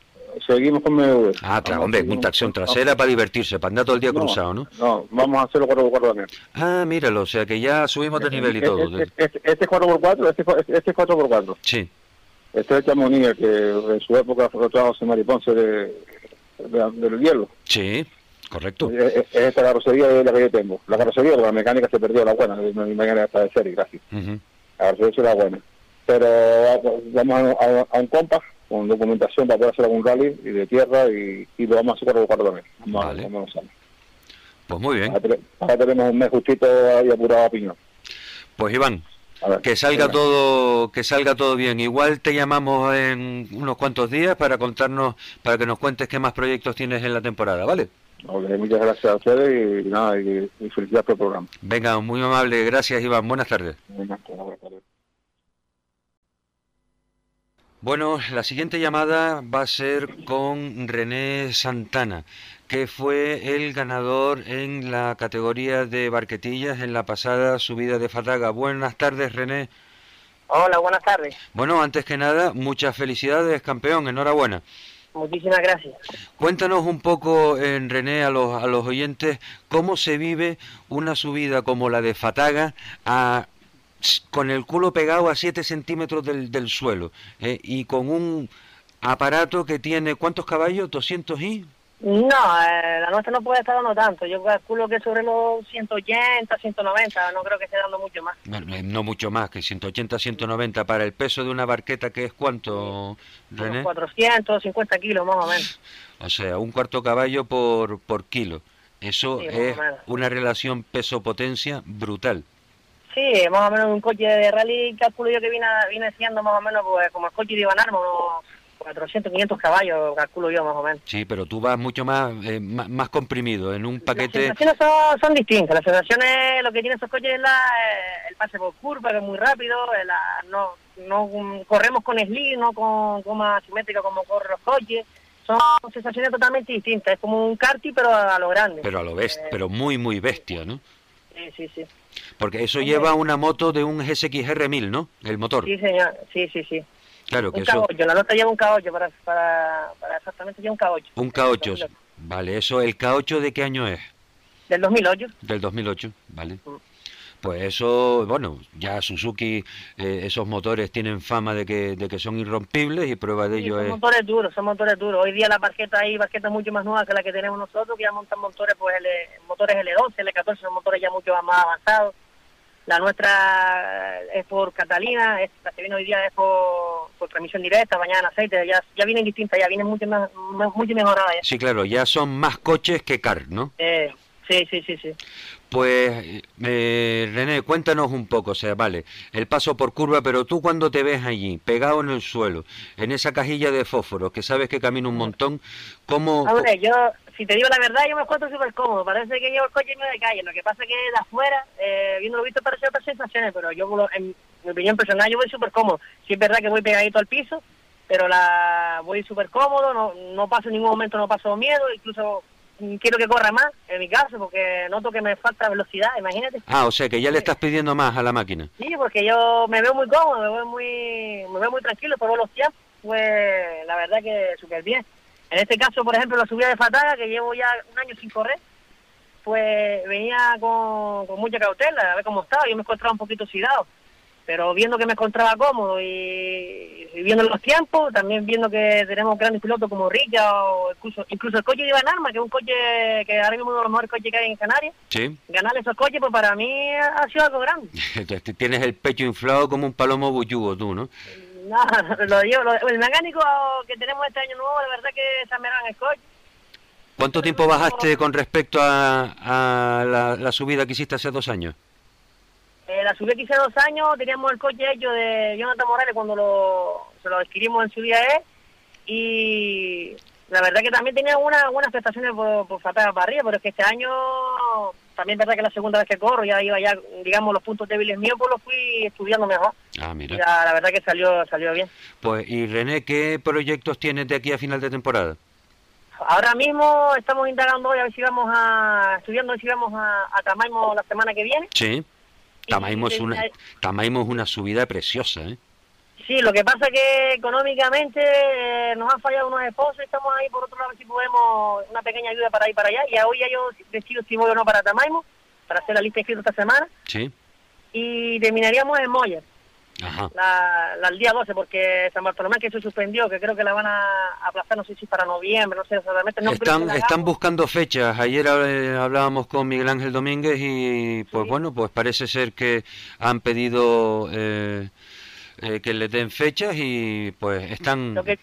Seguimos con MV. Ah, claro, hombre, una tracción trasera para divertirse, para andar todo el día cruzado, ¿no? No, vamos a hacerlo 4x4 también. Ah, míralo, o sea que ya subimos de nivel y todo. Este, este, este es 4x4, este, este es 4x4. Sí. Este es Chamonix, que en su época fue José Mariponce de, de, del hielo. Sí. Correcto. esta carrocería es la que yo tengo. La carrocería, la mecánica se perdió, la buena, mi mecánica está de serie, gracias. La carrocería es la buena. Pero vamos a, un compas con documentación para poder hacer algún rally y de tierra y, lo vamos a hacer para también. Vamos, vale. vamos pues muy bien. Ahora, tenemos un mes justito ahí apurado a piñón. Pues Iván, que salga todo que salga todo bien igual te llamamos en unos cuantos días para contarnos para que nos cuentes qué más proyectos tienes en la temporada vale muchas gracias a ustedes y, nada, y, felicidades por el programa. Venga, muy amable, gracias Iván, buenas tardes. Bueno, la siguiente llamada va a ser con René Santana, que fue el ganador en la categoría de barquetillas en la pasada subida de Fataga. Buenas tardes, René. Hola, buenas tardes. Bueno, antes que nada, muchas felicidades, campeón, enhorabuena. Muchísimas gracias. Cuéntanos un poco, en René, a los, a los oyentes, cómo se vive una subida como la de Fataga a, con el culo pegado a 7 centímetros del, del suelo eh, y con un aparato que tiene, ¿cuántos caballos? ¿200 y? No, eh, la nuestra no puede estar dando tanto. Yo calculo que sobre los 180, 190, no creo que esté dando mucho más. No, mucho más, que 180, 190 para el peso de una barqueta, que es cuánto, René? 450 kilos más o menos. O sea, un cuarto caballo por, por kilo. Eso es una relación peso-potencia brutal. Sí, más o menos un coche de rally, calculo yo que viene, viene siendo más o menos pues, como el coche de Iván Armo, 400, 500 caballos, calculo yo más o menos. Sí, pero tú vas mucho más eh, más, comprimido, en un paquete... Las sensaciones son, distintas, las sensaciones, lo que tienen esos coches es la, eh, el pase por curva, que es muy rápido, eh, la, no, no corremos con slip, no con goma simétrica como corren los coches, son sensaciones totalmente distintas, es como un karting pero a lo grande. Pero a lo bestia, pero muy, muy bestia, ¿no? Sí, sí, sí. Porque eso lleva una moto de un GSX-R 1000, ¿no? El motor. Sí, señor, sí, sí, sí. Claro que un eso... la nota lleva un K8 para, para, para exactamente lleva un K8. Un K8, vale, eso, ¿el K8 de qué año es? Del 2008. Del 2008, vale. Mm. Pues eso, bueno, ya Suzuki, eh, esos motores tienen fama de que, de que son irrompibles y prueba de ello son es... Son motores duros, son motores duros. Hoy día la barqueta hay barquetas mucho más nuevas que la que tenemos nosotros, que ya montan motores, pues L, motores L12, L14, son motores ya mucho más avanzados. La nuestra es por Catalina, la que viene hoy día es por por transmisión directa, bañada en aceite, ya, ya vienen distintas, ya vienen mucho, más, mucho mejoradas. Ya. Sí, claro, ya son más coches que car, ¿no? Eh, sí, sí, sí, sí. Pues, eh, René, cuéntanos un poco, o sea, vale, el paso por curva, pero tú cuando te ves allí, pegado en el suelo, en esa cajilla de fósforos, que sabes que camina un montón, ¿cómo...? Hombre, yo, si te digo la verdad, yo me encuentro súper cómodo, parece que llevo el coche medio de calle, lo que pasa es que de afuera, eh, viendo lo visto, parece otras sensaciones, pero yo, en mi opinión personal, yo voy súper cómodo. Sí es verdad que voy pegadito al piso, pero la voy súper cómodo, no, no paso en ningún momento, no paso miedo, incluso quiero que corra más, en mi caso, porque noto que me falta velocidad, imagínate. Ah, o sea que ya le estás pidiendo más a la máquina. Sí, porque yo me veo muy cómodo, me veo muy, me veo muy tranquilo, por los tiempos, pues la verdad que súper bien. En este caso, por ejemplo, la subida de Fataga, que llevo ya un año sin correr, pues venía con, con mucha cautela, a ver cómo estaba, yo me encontraba un poquito oxidado pero viendo que me encontraba cómodo y, viendo los tiempos, también viendo que tenemos grandes pilotos como Rica o incluso, incluso el coche de Iván Arma, que es un coche que ahora mismo es uno de los mejores coches que hay en Canarias, ¿Sí? ganar esos coches pues para mí ha sido algo grande. *laughs* Tienes el pecho inflado como un palomo bullugo tú, ¿no? No, *laughs* lo digo, el mecánico que tenemos este año nuevo, la verdad que se en el coche. ¿Cuánto tiempo bajaste con respecto a, a la, la subida que hiciste hace dos años? Eh, la subí que hace dos años, teníamos el coche hecho de Jonathan Morales cuando lo, se lo adquirimos en su día E y la verdad que también tenía algunas prestaciones por, por faltar para arriba, pero es que este año también es verdad que la segunda vez que corro, ya iba ya, digamos, los puntos débiles míos, pues los fui estudiando mejor. Ah, mira. la verdad que salió, salió bien. Pues, y René, ¿qué proyectos tienes de aquí a final de temporada? Ahora mismo estamos indagando hoy a ver si vamos a, estudiando si vamos a, a Tamaimo la semana que viene. Sí. Tamaimo es, una, Tamaimo es una subida preciosa, ¿eh? Sí, lo que pasa es que económicamente eh, nos han fallado unos esposos y estamos ahí por otro lado si podemos una pequeña ayuda para ir para allá. Y hoy ya yo decido si voy o no para Tamaimo, para hacer la lista de inscritos esta semana. Sí. Y terminaríamos en Moyer. La, el día 12, porque San Bartolomé que se suspendió, que creo que la van a aplazar, no sé si para noviembre, no sé exactamente. No están están buscando fechas. Ayer eh, hablábamos con Miguel Ángel Domínguez y pues bueno, pues parece ser que han pedido eh, eh, que les den fechas y pues están... Lo que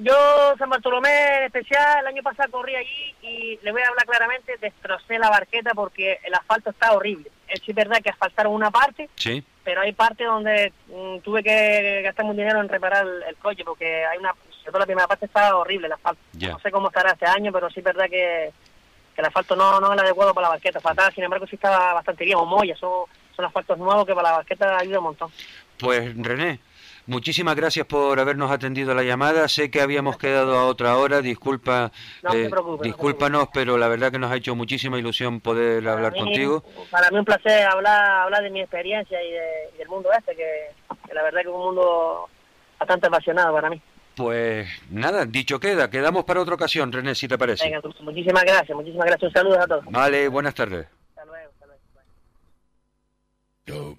yo, San Bartolomé en especial, el año pasado corrí allí y le voy a hablar claramente, destrocé la barqueta porque el asfalto está horrible. Es verdad que asfaltaron una parte, sí. pero hay partes donde mm, tuve que gastar mucho dinero en reparar el, coche porque hay una sobre la primera parte está horrible el asfalto. No sé cómo estará este año pero sí es verdad que, el asfalto no, no es el adecuado para la barqueta. Fatal sin embargo sí estaba bastante bien. O moya son, son asfaltos nuevos que para la barqueta ayuda un montón pues René Muchísimas gracias por habernos atendido la llamada. Sé que habíamos quedado a otra hora. Disculpa, eh, discúlpanos, pero la verdad que nos ha hecho muchísima ilusión poder hablar contigo. Para mí un placer hablar, hablar de mi experiencia y, del mundo este, que, la verdad que es un mundo bastante apasionado para mí. Pues nada, dicho queda, quedamos para otra ocasión, René, si te parece. Venga, muchísimas gracias, muchísimas gracias. Un saludo a todos. Vale, buenas tardes. Hasta luego, hasta luego.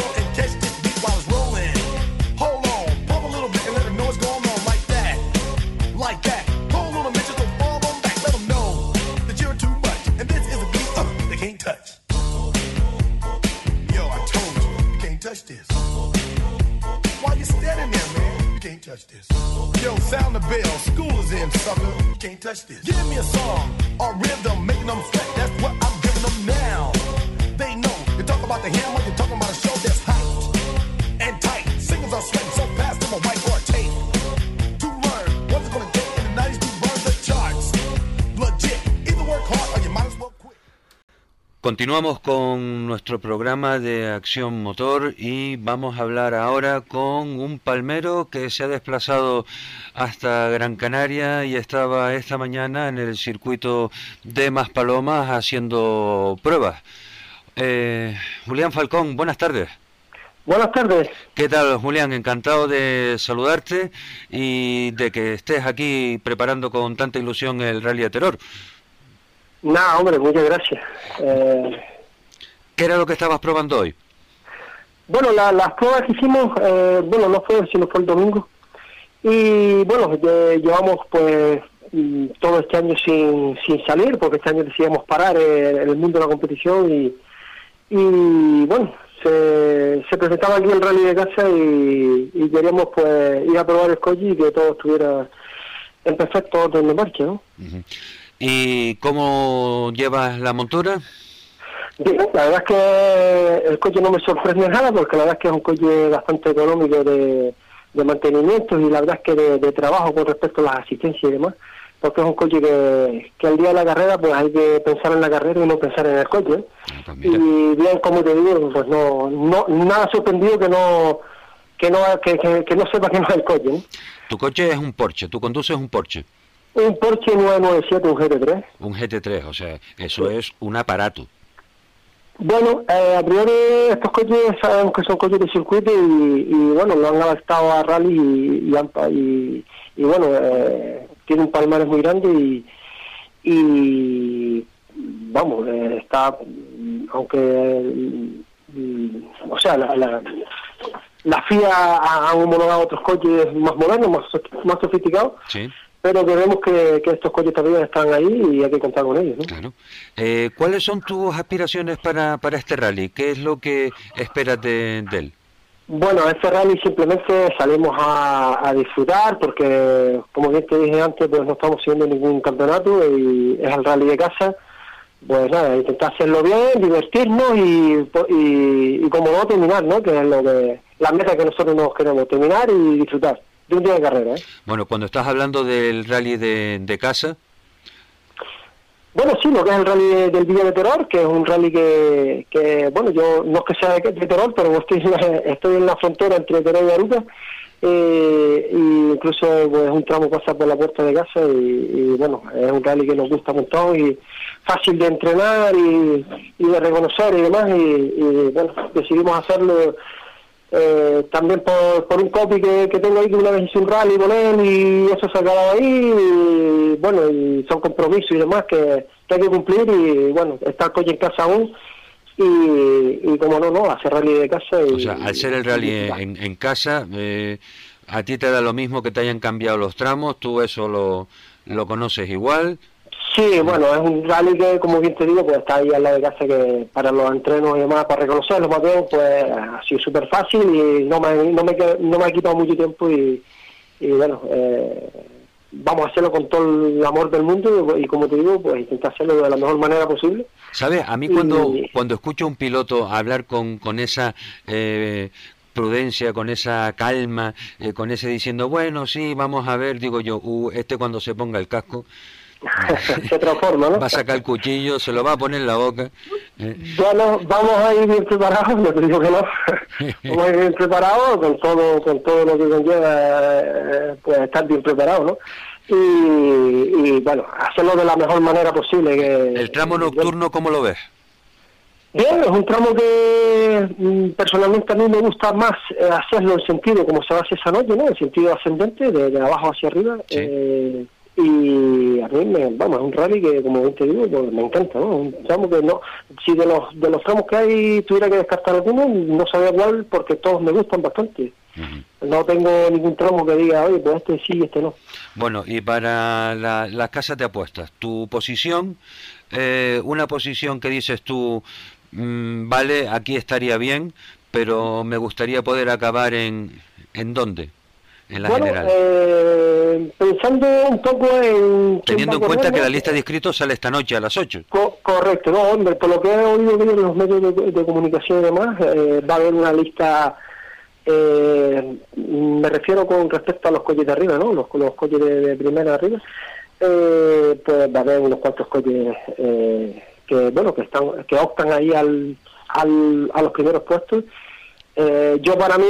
Why you standing there, man? You can't touch this. Yo, sound the bell. School is in, sucker. You can't touch this. Give me a song or rhythm, making them sweat. That's what I'm giving them now. They know. You talk about the hammer, you're talking about a show that's hyped and tight. Singers are sweating so fast, them a whiteboard tape. Continuamos con nuestro programa de acción motor y vamos a hablar ahora con un palmero que se ha desplazado hasta Gran Canaria y estaba esta mañana en el circuito de Maspalomas haciendo pruebas. Eh, Julián Falcón, buenas tardes. Buenas tardes. ¿Qué tal, Julián? Encantado de saludarte y de que estés aquí preparando con tanta ilusión el Rally de Terror. Nada, hombre, muchas gracias. Eh... ¿Qué era lo que estabas probando hoy? Bueno, las pruebas que hicimos, eh, bueno, no fue, sino fue el domingo. Y bueno, llevamos pues mm, todo este año sin, sin salir, porque este año decidimos parar eh, el mundo de la competición y, y bueno, se, se presentaba aquí el rally de casa y, queríamos pues ir a probar el coche y que todo estuviera en perfecto orden de marcha, ¿no? ¿Y cómo llevas la montura? la verdad es que el coche no me sorprende nada porque la verdad es que es un coche bastante económico de, mantenimiento y la verdad es que de, trabajo con respecto a las asistencias y demás, porque es un coche que, que al día de la carrera pues hay que pensar en la carrera y no pensar en el coche. Ah, pues y bien, como te digo, pues no, no nada sorprendido que no que no que, que, no sepa que no es el coche. Tu coche es un Porsche, tú conduces un Porsche. Un Porsche 997, un GT3. Un GT3, o sea, eso es un aparato. Bueno, eh, a priori estos coches sabemos que son coches de circuito y, bueno, lo han adaptado a rally y, y, bueno, eh, tiene un palmarés muy grande y, vamos, eh, está, aunque, o sea, la, la, la FIA ha, homologado otros coches más modernos, más, más sofisticados. Sí pero vemos que, que estos coches también están ahí y hay que contar con ellos. ¿no? Claro. Eh, ¿Cuáles son tus aspiraciones para, para este rally? ¿Qué es lo que esperas de, él? Bueno, este rally simplemente salimos a, disfrutar porque, como bien te dije antes, pues no estamos siguiendo ningún campeonato y es el rally de casa. Pues nada, intentar hacerlo bien, divertirnos y, y, y como no terminar, ¿no? Que es lo que la meta que nosotros nos queremos, terminar y disfrutar de un día de carrera. ¿eh? Bueno, cuando estás hablando del rally de, casa. Bueno, sí, lo que es el rally del Villa de Terror, que es un rally que, que bueno, yo no es que sea de, Terror, pero estoy, estoy en la frontera entre Terror y Aruca, eh, y incluso pues, un tramo pasa por la puerta de casa y, bueno, es un rally que nos gusta un montón y fácil de entrenar y, de reconocer y demás, y, y bueno, decidimos hacerlo eh, también por, por un copy que, que, tengo ahí que una vez hice un rally con él y eso se ha quedado ahí y bueno y son compromisos y demás que, hay que cumplir y bueno está el coche en casa aún y, y como no no hacer rally de casa y, o sea al ser el rally en, en, casa eh, a ti te da lo mismo que te hayan cambiado los tramos tú eso lo, lo conoces igual Sí, bueno, es un rally que, como bien te digo, pues está ahí al lado de casa que para los entrenos y demás, para reconocerlo más bien, pues ha sido súper fácil y no me, no, me, no me ha quitado mucho tiempo y, bueno, eh, vamos a hacerlo con todo el amor del mundo y, como te digo, pues intentar hacerlo de la mejor manera posible. ¿Sabes? A mí cuando, cuando escucho a un piloto hablar con, con esa... Eh, prudencia, con esa calma, eh, con ese diciendo, bueno, sí, vamos a ver, digo yo, uh, este cuando se ponga el casco, *laughs* se transforma, ¿no? Va a sacar el cuchillo, se lo va a poner en la boca. Bueno, vamos a ir bien preparados, no te digo que no. *laughs* vamos a ir bien preparados con todo, con todo lo que conlleva, eh, pues estar bien preparados, ¿no? Y, bueno, hacerlo de la mejor manera posible. Que, ¿El tramo nocturno cómo lo ves? Bien, es un tramo que mm, personalmente a mí me gusta más eh, hacerlo en sentido como se hace esa noche, ¿no? En sentido ascendente, de, abajo hacia arriba. Eh, y a mí me, vamos, es un rally que como te digo pues, me encanta ¿no? un tramo que no si de los de los tramos que hay tuviera que descartar alguno no sabía cuál porque todos me gustan bastante. No tengo ningún tramo que diga oye pues este sí este no bueno y para la, la casa de apuestas tu posición eh, una posición que dices tú mm, vale aquí estaría bien pero me gustaría poder acabar en en dónde bueno, Eh, pensando un poco en... Teniendo en cuenta que la lista de inscritos sale esta noche a las 8. correcto, no, hombre, por lo que he oído en los medios de, comunicación y demás, eh, va a haber una lista, eh, me refiero con respecto a los coches de arriba, ¿no? Los, los coches de, primera arriba, eh, pues va a haber unos cuantos coches que bueno que están que optan ahí al, al a los primeros puestos eh, yo para mí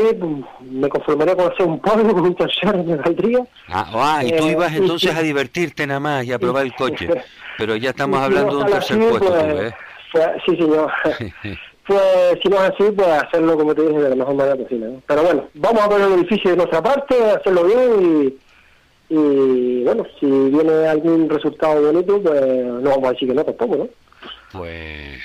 me conformaría con hacer un podio *laughs* con un tercero me valdría. Ah, ah y tú eh, ibas entonces a divertirte nada más y a probar el coche. *laughs* Pero ya estamos hablando de un tercer puesto pues, pues, sí señor. *laughs* Pues si no es así pues hacerlo como te dije de la mejor manera posible pero bueno vamos a poner el edificio de nuestra parte hacerlo bien y y bueno, si viene algún resultado bonito, pues no vamos a decir que no tampoco, ¿no? Pues,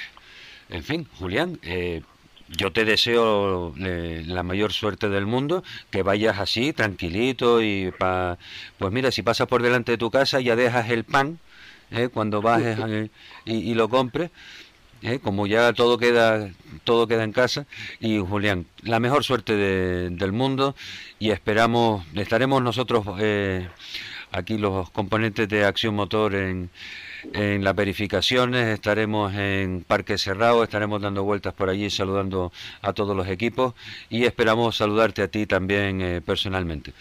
en fin, Julián, eh, yo te deseo eh, la mayor suerte del mundo, que vayas así, tranquilito y pa... Pues mira, si pasas por delante de tu casa ya dejas el pan, eh, cuando bajes y, y lo compres, ¿eh? como ya todo queda todo queda en casa y Julián la mejor suerte del mundo y esperamos estaremos nosotros eh, aquí los componentes de acción motor en, en las verificaciones estaremos en Parque Cerrado estaremos dando vueltas por allí saludando a todos los equipos y esperamos saludarte a ti también eh, personalmente.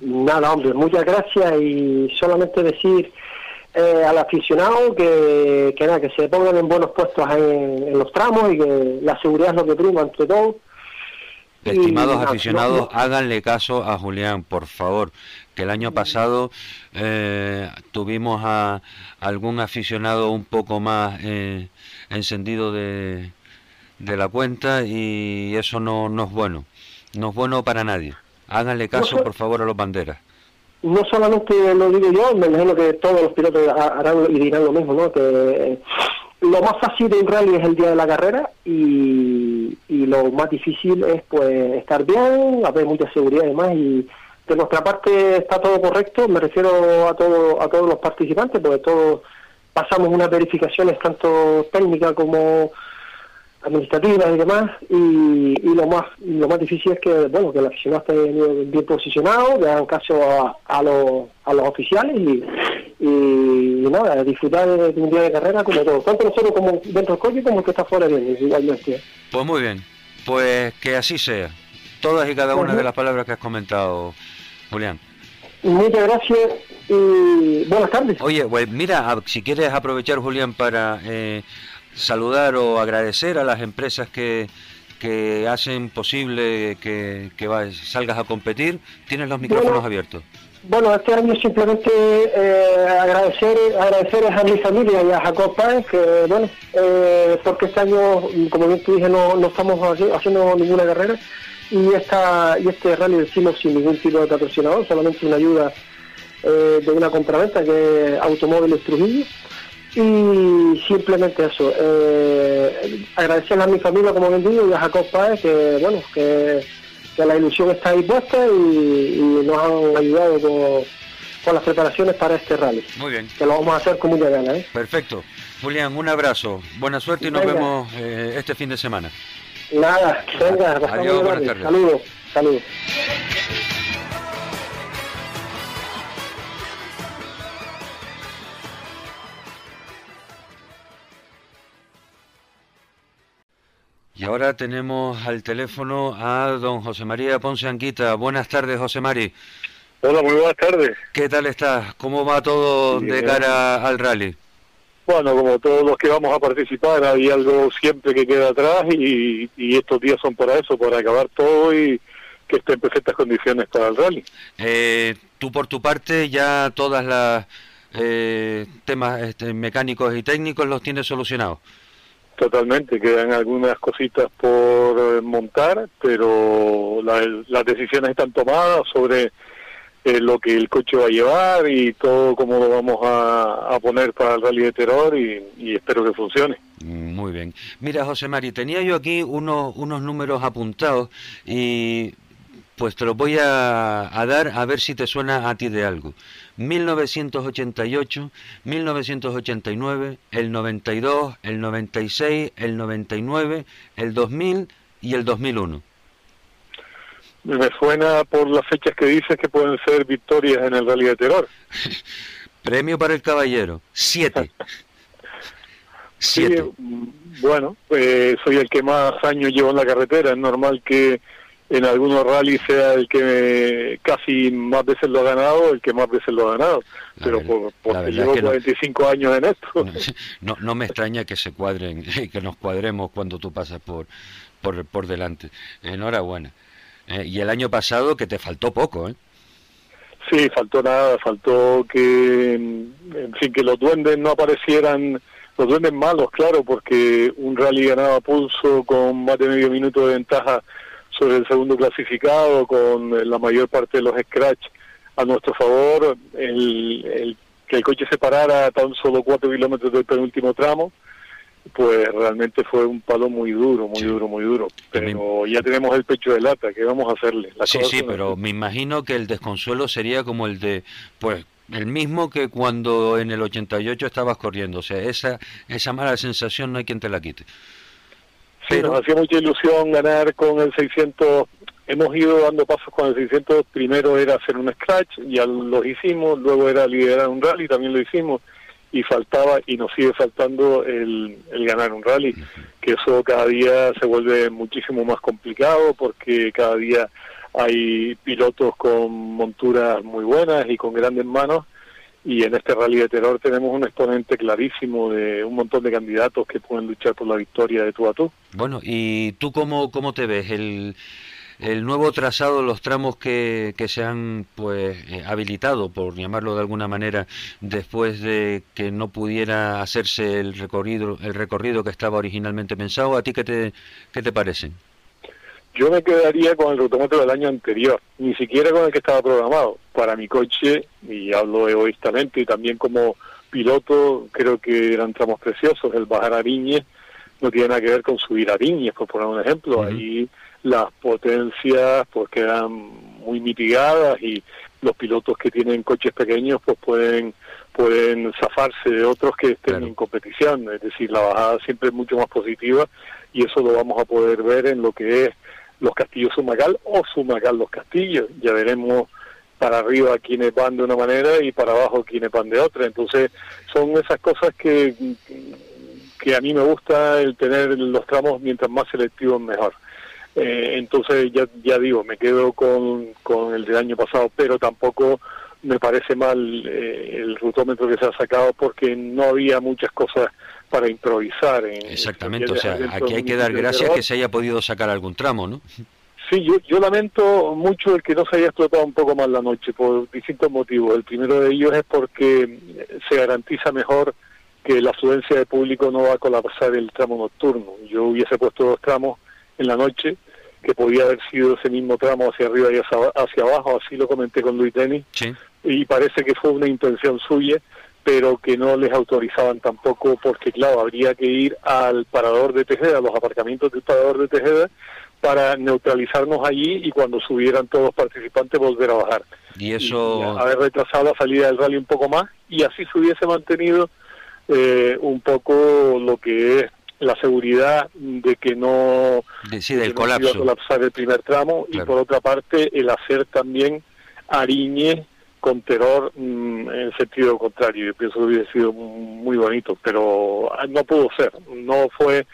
Nada hombre muchas gracias y solamente decir eh, al aficionado que, que, que se pongan en buenos puestos en, los tramos y que la seguridad es lo que prima entre todo. Estimados aficionados, háganle caso a Julián, por favor, que el año pasado eh, tuvimos a algún aficionado un poco más eh, encendido de, de la cuenta y eso no, no es bueno, no es bueno para nadie. Háganle caso, por favor, a los banderas no solamente lo digo yo, me imagino que todos los pilotos harán y dirán lo mismo, ¿no? Que eh, lo más fácil en rally es el día de la carrera y, y lo más difícil es pues estar bien, haber mucha seguridad y demás y de nuestra parte está todo correcto, me refiero a todo, a todos los participantes, porque todos pasamos unas verificaciones tanto técnicas como administrativas y demás y, y, lo más lo más difícil es que bueno que el aficionado esté bien, posicionado que hagan caso a, a, los, a los oficiales y, y, nada disfrutar de, un día de carrera como todo tanto nosotros como dentro del coche como el que está fuera bien igualmente. Pues muy bien pues que así sea. Todas y cada una de las palabras que has comentado Julián Muchas gracias y buenas tardes. Oye, pues mira, si quieres aprovechar, Julián, para eh, saludar o agradecer a las empresas que, que hacen posible que, que salgas a competir. Tienes los micrófonos abiertos. Bueno, este año simplemente eh, agradecer agradecer a mi familia y a Jacob Páez, que bueno, eh, porque este año, como bien te dije, no, no estamos haciendo ninguna carrera y esta y este rally lo hicimos sin ningún tipo de patrocinador, solamente una ayuda eh, de una compraventa que es Automóviles Trujillo y simplemente eso, eh, agradecerle a mi familia, como bien digo, y a Jacob Páez, que bueno, que, la ilusión está ahí puesta y, nos han ayudado con, las preparaciones para este rally. Muy bien. Que lo vamos a hacer con mucha gana. ¿eh? Perfecto. Julián, un abrazo, buena suerte y nos vemos eh, este fin de semana. Nada, venga, Adiós, buenas tardes. Saludos, saludos. Y ahora tenemos al teléfono a don José María Ponce Anquita. Buenas tardes, José Mari. Hola, muy buenas tardes. ¿Qué tal estás? ¿Cómo va todo de cara al rally? Bueno, como todos los que vamos a participar, hay algo siempre que queda atrás y, estos días son para eso, para acabar todo y que esté en perfectas condiciones para el rally. Eh, tú por tu parte ya todas las eh, temas este, mecánicos y técnicos los tienes solucionados. Totalmente, quedan algunas cositas por eh, montar, pero las decisiones están tomadas sobre eh, lo que el coche va a llevar y todo cómo lo vamos a, poner para el rally de terror y, espero que funcione. Muy bien. Mira, José Mari, tenía yo aquí unos, unos números apuntados y pues te los voy a, a dar a ver si te suena a ti de algo. 1988, 1989, el 92, el 96, el 99, el 2000 y el 2001. Me suena por las fechas que dices que pueden ser victorias en el Rally de Terror. *laughs* Premio para el caballero, siete. *laughs* siete. bueno, eh, soy el que más años llevo en la carretera, es normal que en algunos rallies sea el que casi más veces lo ha ganado, el que más veces lo ha ganado. Pero por, porque llevo 45 años en esto. *laughs* No, no me extraña que se cuadren, que nos cuadremos cuando tú pasas por, por, por delante. Enhorabuena. Eh, y el año pasado que te faltó poco, ¿eh? Sí, faltó nada, faltó que, en fin, que los duendes no aparecieran, los duendes malos, claro, porque un rally ganaba pulso con más de medio minuto de ventaja sobre el segundo clasificado, con la mayor parte de los scratch a nuestro favor, el, que el coche se parara a tan solo cuatro kilómetros del penúltimo tramo, pues realmente fue un palo muy duro, muy duro, muy duro. Pero ya tenemos el pecho de lata, ¿qué vamos a hacerle? sí, sí, pero me imagino que el desconsuelo sería como el de, pues, el mismo que cuando en el 88 estabas corriendo. O sea, esa, esa mala sensación no hay quien te la quite. Sí, nos hacía mucha ilusión ganar con el 600. Hemos ido dando pasos con el 600. Primero era hacer un scratch, ya lo hicimos. Luego era liderar un rally, también lo hicimos y faltaba y nos sigue faltando el, ganar un rally, que eso cada día se vuelve muchísimo más complicado porque cada día hay pilotos con monturas muy buenas y con grandes manos y en este rally de terror tenemos un exponente clarísimo de un montón de candidatos que pueden luchar por la victoria de tú a tú. Bueno, ¿y tú cómo, cómo te ves? El, el nuevo trazado, los tramos que, que se han pues eh, habilitado, por llamarlo de alguna manera, después de que no pudiera hacerse el recorrido, el recorrido que estaba originalmente pensado, ¿a ti qué te, qué te parece? Yo me quedaría con el rutómetro del año anterior, ni siquiera con el que estaba programado. Para mi coche, y hablo egoístamente, y también como piloto, creo que eran tramos preciosos. El bajar a Viñez no tiene nada que ver con subir a Viñez, por poner un ejemplo. Ahí las potencias pues quedan muy mitigadas y los pilotos que tienen coches pequeños pues pueden pueden zafarse de otros que estén en competición, es decir, la bajada siempre es mucho más positiva y eso lo vamos a poder ver en lo que es los castillos Sumagal o Sumagal los castillos, ya veremos para arriba quienes van de una manera y para abajo quienes van de otra, entonces son esas cosas que que a mí me gusta el tener los tramos mientras más selectivos mejor. Eh, entonces ya, ya digo, me quedo con, con el del año pasado, pero tampoco me parece mal eh, el rutómetro que se ha sacado porque no había muchas cosas para improvisar. Exactamente, o sea, aquí hay que dar gracias que se haya podido sacar algún tramo, ¿no? Sí, yo, yo lamento mucho el que no se haya explotado un poco más la noche por distintos motivos. El primero de ellos es porque se garantiza mejor que la afluencia de público no va a colapsar el tramo nocturno. Yo hubiese puesto dos tramos en la noche, que podía haber sido ese mismo tramo hacia arriba y hacia, abajo, así lo comenté con Luis Denis, y parece que fue una intención suya, pero que no les autorizaban tampoco, porque claro, habría que ir al parador de Tejeda, a los aparcamientos del parador de Tejeda, para neutralizarnos allí y cuando subieran todos los participantes volver a bajar. Y eso... haber retrasado la salida del rally un poco más y así se hubiese mantenido eh, un poco lo que es la seguridad de que no, sí, del colapso. a colapsar el primer tramo y por otra parte el hacer también Ariñe con terror mm, en sentido contrario. Yo pienso que hubiera sido muy bonito, pero no pudo ser. No fue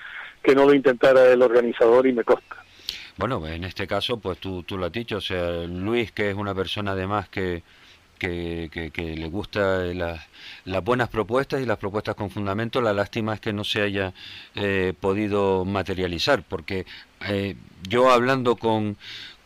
que no lo intentara el organizador y me consta. Bueno, en este caso, pues tú, tú lo has dicho, o sea, Luis, que es una persona además que, que, le gusta las, las buenas propuestas y las propuestas con fundamento. La lástima es que no se haya eh, podido materializar, porque eh, yo hablando con,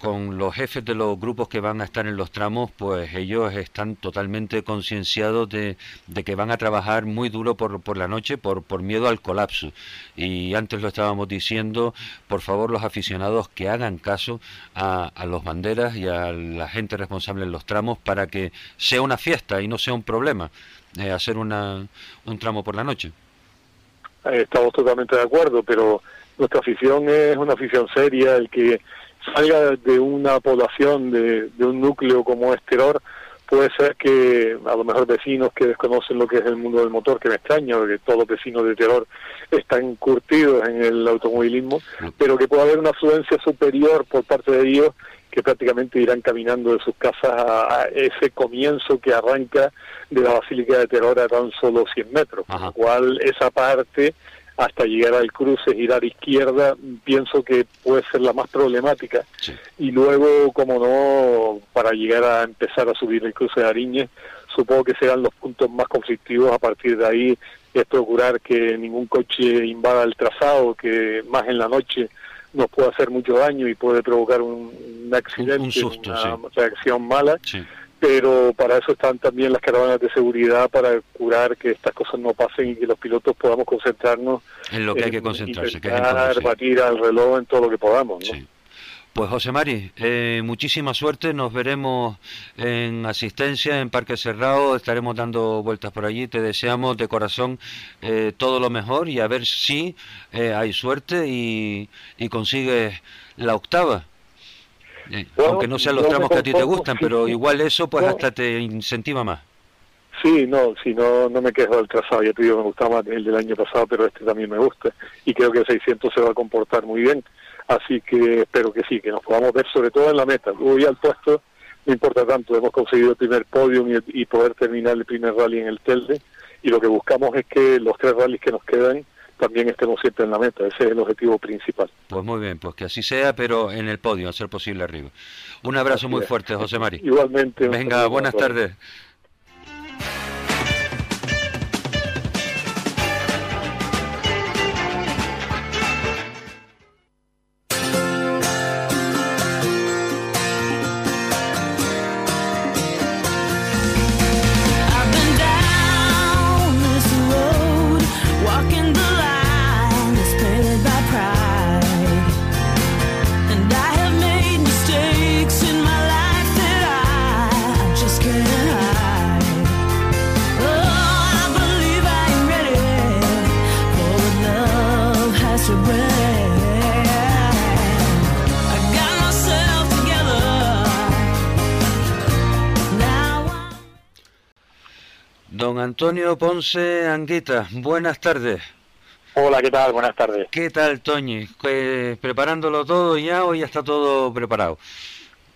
con los jefes de los grupos que van a estar en los tramos, pues ellos están totalmente concienciados de, que van a trabajar muy duro por, por la noche por, por miedo al colapso. Y antes lo estábamos diciendo, por favor los aficionados que hagan caso a, a los banderas y a la gente responsable en los tramos para que sea una fiesta y no sea un problema eh, hacer una, un tramo por la noche. Estamos totalmente de acuerdo, pero nuestra afición es una afición seria, el que salga de una población, de, de un núcleo como Esteror, puede ser que a lo mejor vecinos que desconocen lo que es el mundo del motor, que me extraña, porque todos los vecinos de Terror están curtidos en el automovilismo, pero que pueda haber una afluencia superior por parte de ellos que prácticamente irán caminando de sus casas a ese comienzo que arranca de la Basílica de Terror a tan solo 100 metros, con lo cual esa parte hasta llegar al cruce, girar a izquierda, pienso que puede ser la más problemática. Y luego, como no, para llegar a empezar a subir el cruce de Ariñez, supongo que serán los puntos más conflictivos a partir de ahí, es procurar que ningún coche invada el trazado, que más en la noche nos puede hacer mucho daño y puede provocar un, accidente, una reacción mala. Pero para eso están también las caravanas de seguridad para curar que estas cosas no pasen y que los pilotos podamos concentrarnos en lo que hay que concentrarse, que es batir al reloj en todo lo que podamos. ¿no? Pues José Mari, eh, muchísima suerte, nos veremos en asistencia en Parque Cerrado, estaremos dando vueltas por allí, te deseamos de corazón eh, todo lo mejor y a ver si eh, hay suerte y, y consigues la octava. Aunque no sean los tramos que a ti te gustan, pero igual eso pues hasta te incentiva más. Sí, no, si no, no me quejo del trazado, ya te digo, me gustaba más el del año pasado, pero este también me gusta. Y creo que el 600 se va a comportar muy bien. Así que espero que sí, que nos podamos ver sobre todo en la meta. Luego ya al puesto no importa tanto, hemos conseguido el primer podium y, poder terminar el primer rally en el Telde. Y lo que buscamos es que los tres rallies que nos quedan también estemos siempre en la meta, ese es el objetivo principal. Pues muy bien, pues que así sea, pero en el podio, a ser posible arriba. Un abrazo muy fuerte, José Mari. *laughs* Igualmente. Venga, buenas tardes. Antonio Ponce Anguita, buenas tardes. Hola, ¿qué tal? Buenas tardes. ¿Qué tal, Toñi? ¿Preparándolo todo ya o ya está todo preparado?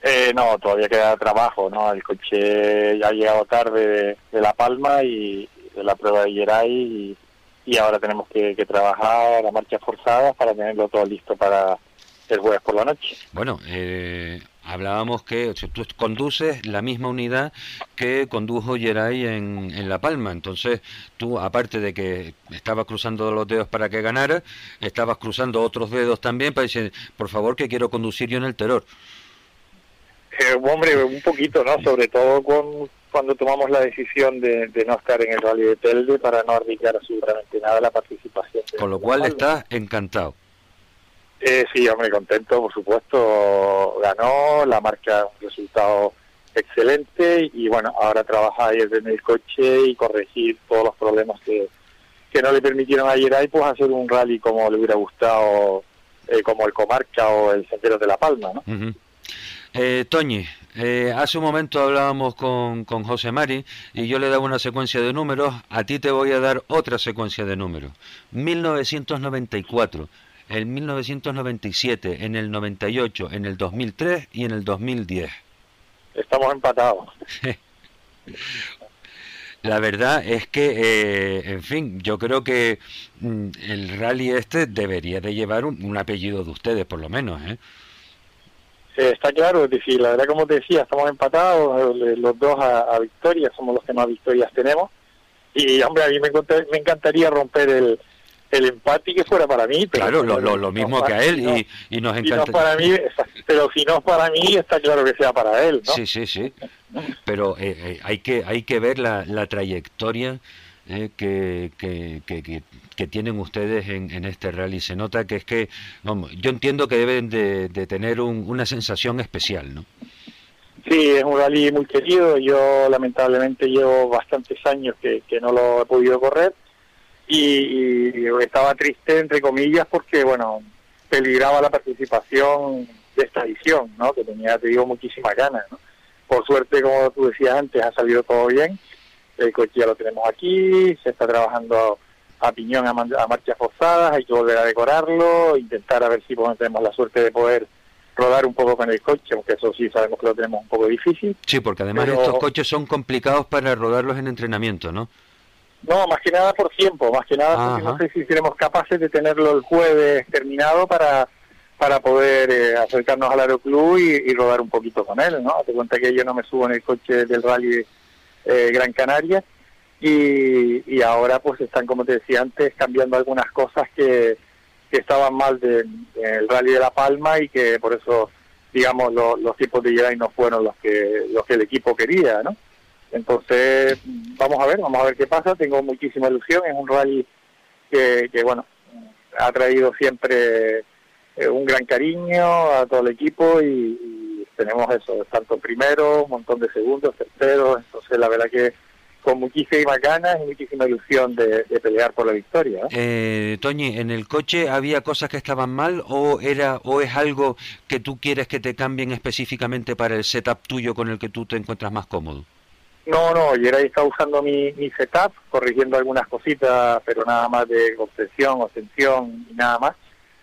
Eh, no, todavía queda trabajo, ¿no? El coche ya ha llegado tarde de, La Palma y de la prueba de Yeray y, ahora tenemos que, que, trabajar a marchas forzadas para tenerlo todo listo para el jueves por la noche. Bueno, eh, hablábamos que tú conduces la misma unidad que condujo Geray en, en, La Palma. Entonces, tú, aparte de que estabas cruzando los dedos para que ganara, estabas cruzando otros dedos también para decir, por favor, que quiero conducir yo en el terror. Eh, hombre, un poquito, ¿no? Sobre todo con, cuando tomamos la decisión de, no estar en el Rally de Telde para no arriesgar absolutamente nada la participación. Con lo cual estás encantado. Eh, sí, hombre, contento, por supuesto. Ganó, la marca un resultado excelente y bueno, ahora trabaja ayer en el coche y corregir todos los problemas que, que no le permitieron ayer ahí, pues hacer un rally como le hubiera gustado, eh, como el Comarca o el Sendero de la Palma, ¿no? Eh, Toñi, eh, hace un momento hablábamos con, con José Mari y yo le daba una secuencia de números, a ti te voy a dar otra secuencia de números. 1994 en 1997, en el 98, en el 2003 y en el 2010. Estamos empatados. *laughs* La verdad es que, eh, en fin, yo creo que mm, el rally este debería de llevar un, apellido de ustedes, por lo menos, ¿eh? Está claro, es decir, la verdad como te decía, estamos empatados, eh, los dos a, victoria, somos los que más victorias tenemos. Y hombre, a mí me, me encantaría romper el, el empate que fuera para mí. Pero claro, lo, lo, mismo que a él y, nos encanta. para mí, pero si no es para mí, está claro que sea para él, ¿no? Sí, sí, sí. Pero eh, eh, hay que hay que ver la, la trayectoria eh, que, que, que, tienen ustedes en, en, este rally. Se nota que es que, yo entiendo que deben de, de tener una sensación especial, ¿no? Sí, es un rally muy querido. Yo lamentablemente llevo bastantes años que, que no lo he podido correr y, estaba triste, entre comillas, porque, bueno, peligraba la participación de esta edición, ¿no? Que tenía, te digo, muchísimas ganas, ¿no? Por suerte, como tú decías antes, ha salido todo bien. El coche ya lo tenemos aquí, se está trabajando a piñón a, marchas forzadas, hay que volver a decorarlo, intentar a ver si tenemos la suerte de poder rodar un poco con el coche, aunque eso sí sabemos que lo tenemos un poco difícil. Sí, porque además estos coches son complicados para rodarlos en entrenamiento, ¿no? No, más que nada por tiempo, más que nada porque no sé si seremos capaces de tenerlo el jueves terminado para para poder eh, acercarnos al aeroclub y, y, rodar un poquito con él, ¿no? Te cuenta que yo no me subo en el coche del rally eh, Gran Canaria y, y ahora pues están, como te decía antes, cambiando algunas cosas que, que estaban mal del rally de La Palma y que por eso, digamos, los tipos de Jedi no fueron los que, los que el equipo quería, ¿no? Entonces, vamos a ver, vamos a ver qué pasa. Tengo muchísima ilusión. Es un rally que, bueno, ha traído siempre eh, un gran cariño a todo el equipo y, tenemos eso, tanto primero, un montón de segundos, terceros. Entonces, la verdad que con muchísimas ganas y muchísima ilusión de, pelear por la victoria. Eh, Toñi, ¿en el coche había cosas que estaban mal o era o es algo que tú quieres que te cambien específicamente para el setup tuyo con el que tú te encuentras más cómodo? No, no, y ahí está usando mi, mi setup, corrigiendo algunas cositas, pero nada más de obsesión o tensión y nada más.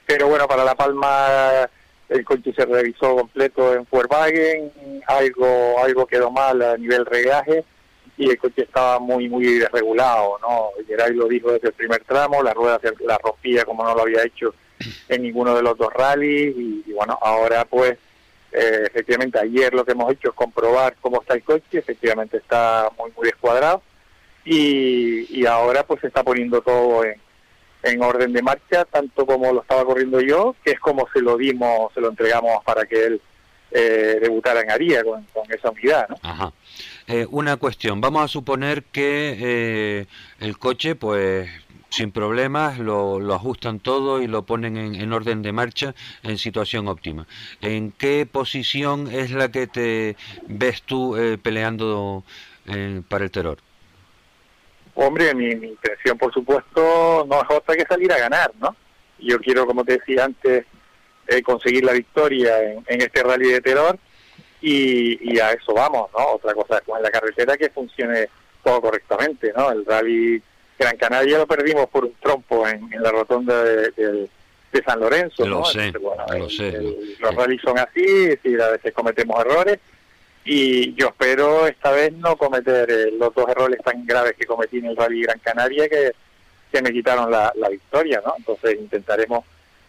Pero bueno, para La Palma el coche se revisó completo en Volkswagen, algo algo quedó mal a nivel regaje y el coche estaba muy muy desregulado, ¿no? Geray lo dijo desde el primer tramo, la rueda se la rompía como no lo había hecho en ninguno de los dos rallies y bueno, ahora pues eh, efectivamente, ayer lo que hemos hecho es comprobar cómo está el coche, efectivamente está muy, muy descuadrado y, ahora pues se está poniendo todo en, en orden de marcha, tanto como lo estaba corriendo yo, que es como se lo dimos, se lo entregamos para que él eh, debutara en Aría con, esa unidad. ¿no? Ajá. Eh, una cuestión, vamos a suponer que eh, el coche pues sin problemas, lo, lo, ajustan todo y lo ponen en, orden de marcha en situación óptima. ¿En qué posición es la que te ves tú eh, peleando eh, para el terror? Hombre, mi, intención, por supuesto, no es otra que salir a ganar, ¿no? Yo quiero, como te decía antes, eh, conseguir la victoria en, este rally de terror y, y, a eso vamos, ¿no? Otra cosa es con la carretera que funcione todo correctamente, ¿no? El rally Gran Canaria lo perdimos por un trompo en, la rotonda de, San Lorenzo. Lo sé, lo sé. los rallies son así, y a veces cometemos errores y yo espero esta vez no cometer eh, los dos errores tan graves que cometí en el Rally Gran Canaria que, que me quitaron la, victoria, ¿no? Entonces intentaremos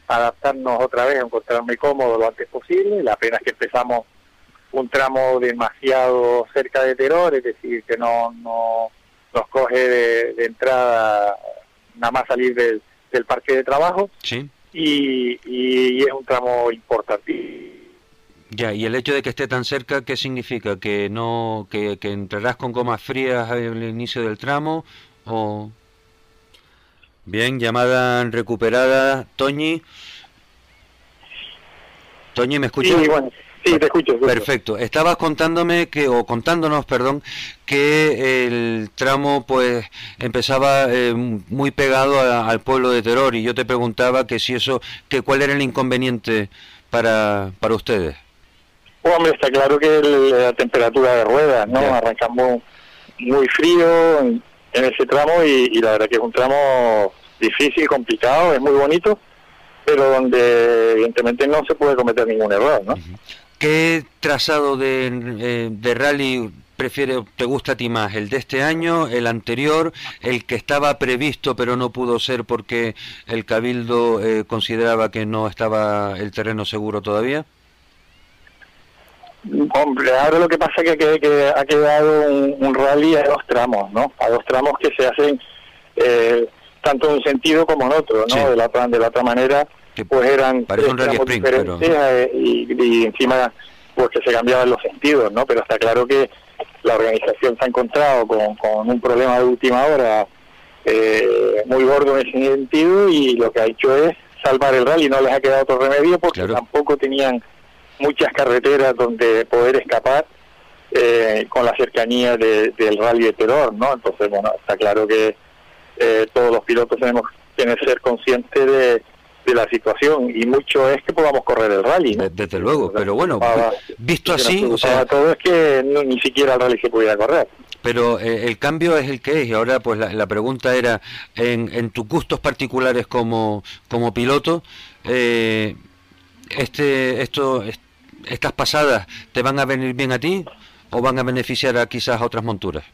adaptarnos otra vez, a encontrarme cómodo lo antes posible. La pena es que empezamos un tramo demasiado cerca de Teror, es decir, que no, no, nos coge de, entrada nada más salir del, parque de trabajo sí. y, y, es un tramo importante. Ya, y el hecho de que esté tan cerca, ¿qué significa? ¿Que no que, que entrarás con gomas frías al inicio del tramo? o Bien, llamada recuperada. Toñi. Toñi, ¿me escuchas? Sí, bueno. Sí, te escucho, Perfecto. Estabas contándome que, o contándonos, perdón, que el tramo pues empezaba eh, muy pegado al pueblo de Teror y yo te preguntaba que si eso, que cuál era el inconveniente para, para ustedes. Hombre, está claro que la temperatura de ruedas, ¿no? Arrancamos muy frío en, ese tramo y, la verdad que es un tramo difícil, complicado, es muy bonito, pero donde evidentemente no se puede cometer ningún error, ¿no? ¿Qué trazado de, eh, de rally prefiere, te gusta a ti más? ¿El de este año, el anterior, el que estaba previsto pero no pudo ser porque el Cabildo eh, consideraba que no estaba el terreno seguro todavía? Hombre, ahora lo que pasa es que, ha quedado un, rally a dos tramos, ¿no? A dos tramos que se hacen eh, tanto en un sentido como en otro, ¿no? De, la, de la otra manera pues eran Parece un eh, y, encima pues que se cambiaban los sentidos, ¿no? Pero está claro que la organización se ha encontrado con, un problema de última hora eh, muy gordo en ese sentido y lo que ha hecho es salvar el rally, no les ha quedado otro remedio porque tampoco tenían muchas carreteras donde poder escapar eh, con la cercanía del rally de terror, ¿no? Entonces, bueno, está claro que todos los pilotos tenemos que ser conscientes de de la situación y mucho es que podamos correr el rally. Desde luego, pero bueno, visto así, o sea, todo es que ni siquiera el rally se pudiera correr. Pero eh, el cambio es el que es y ahora pues la, pregunta era en, en, tus gustos particulares como como piloto, eh, este esto estas pasadas te van a venir bien a ti o van a beneficiar a quizás a otras monturas.